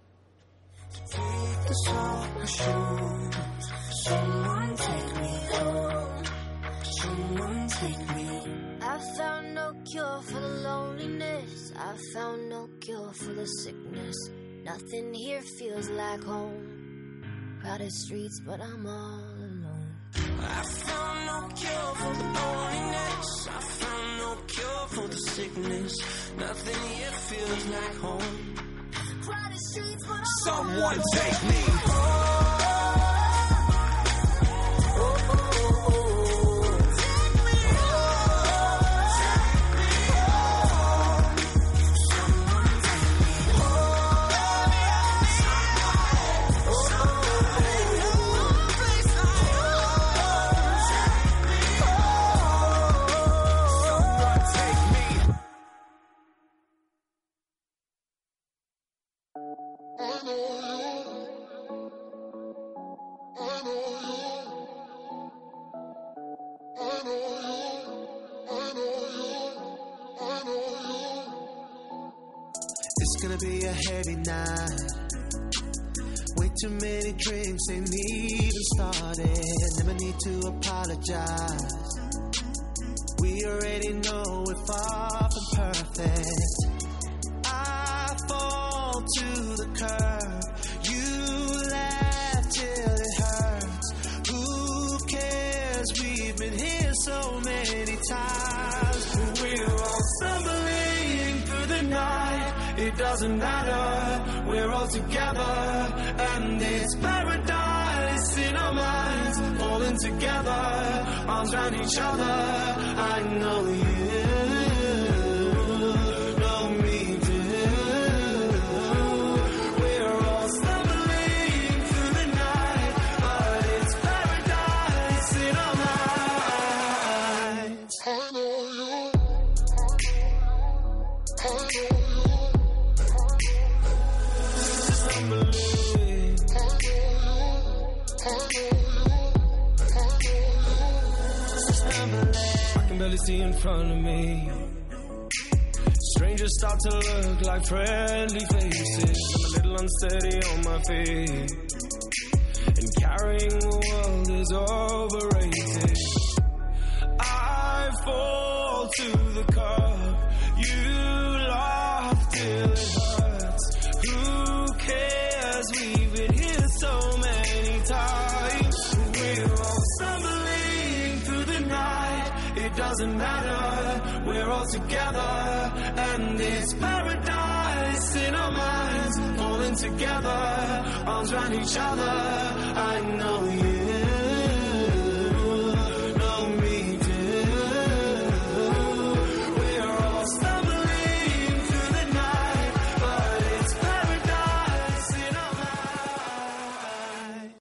Cure for the loneliness. I found no cure for the sickness. Nothing here feels like home. Crowded streets, but I'm all alone. I found no cure for the loneliness. I found no cure for the sickness. Nothing here feels like home. Crowded streets, but I'm Someone take me home. It's gonna be a heavy night. Way too many drinks ain't even started. Never need to apologize. We already know we're far from perfect. I fall to the curb. Doesn't matter. We're all together, and it's paradise in our minds. Falling together, arms around each other. I know you. See in front of me. Strangers start to look like friendly faces. I'm a little unsteady on my feet. And carrying the world is overrated. Arms around each other. I know.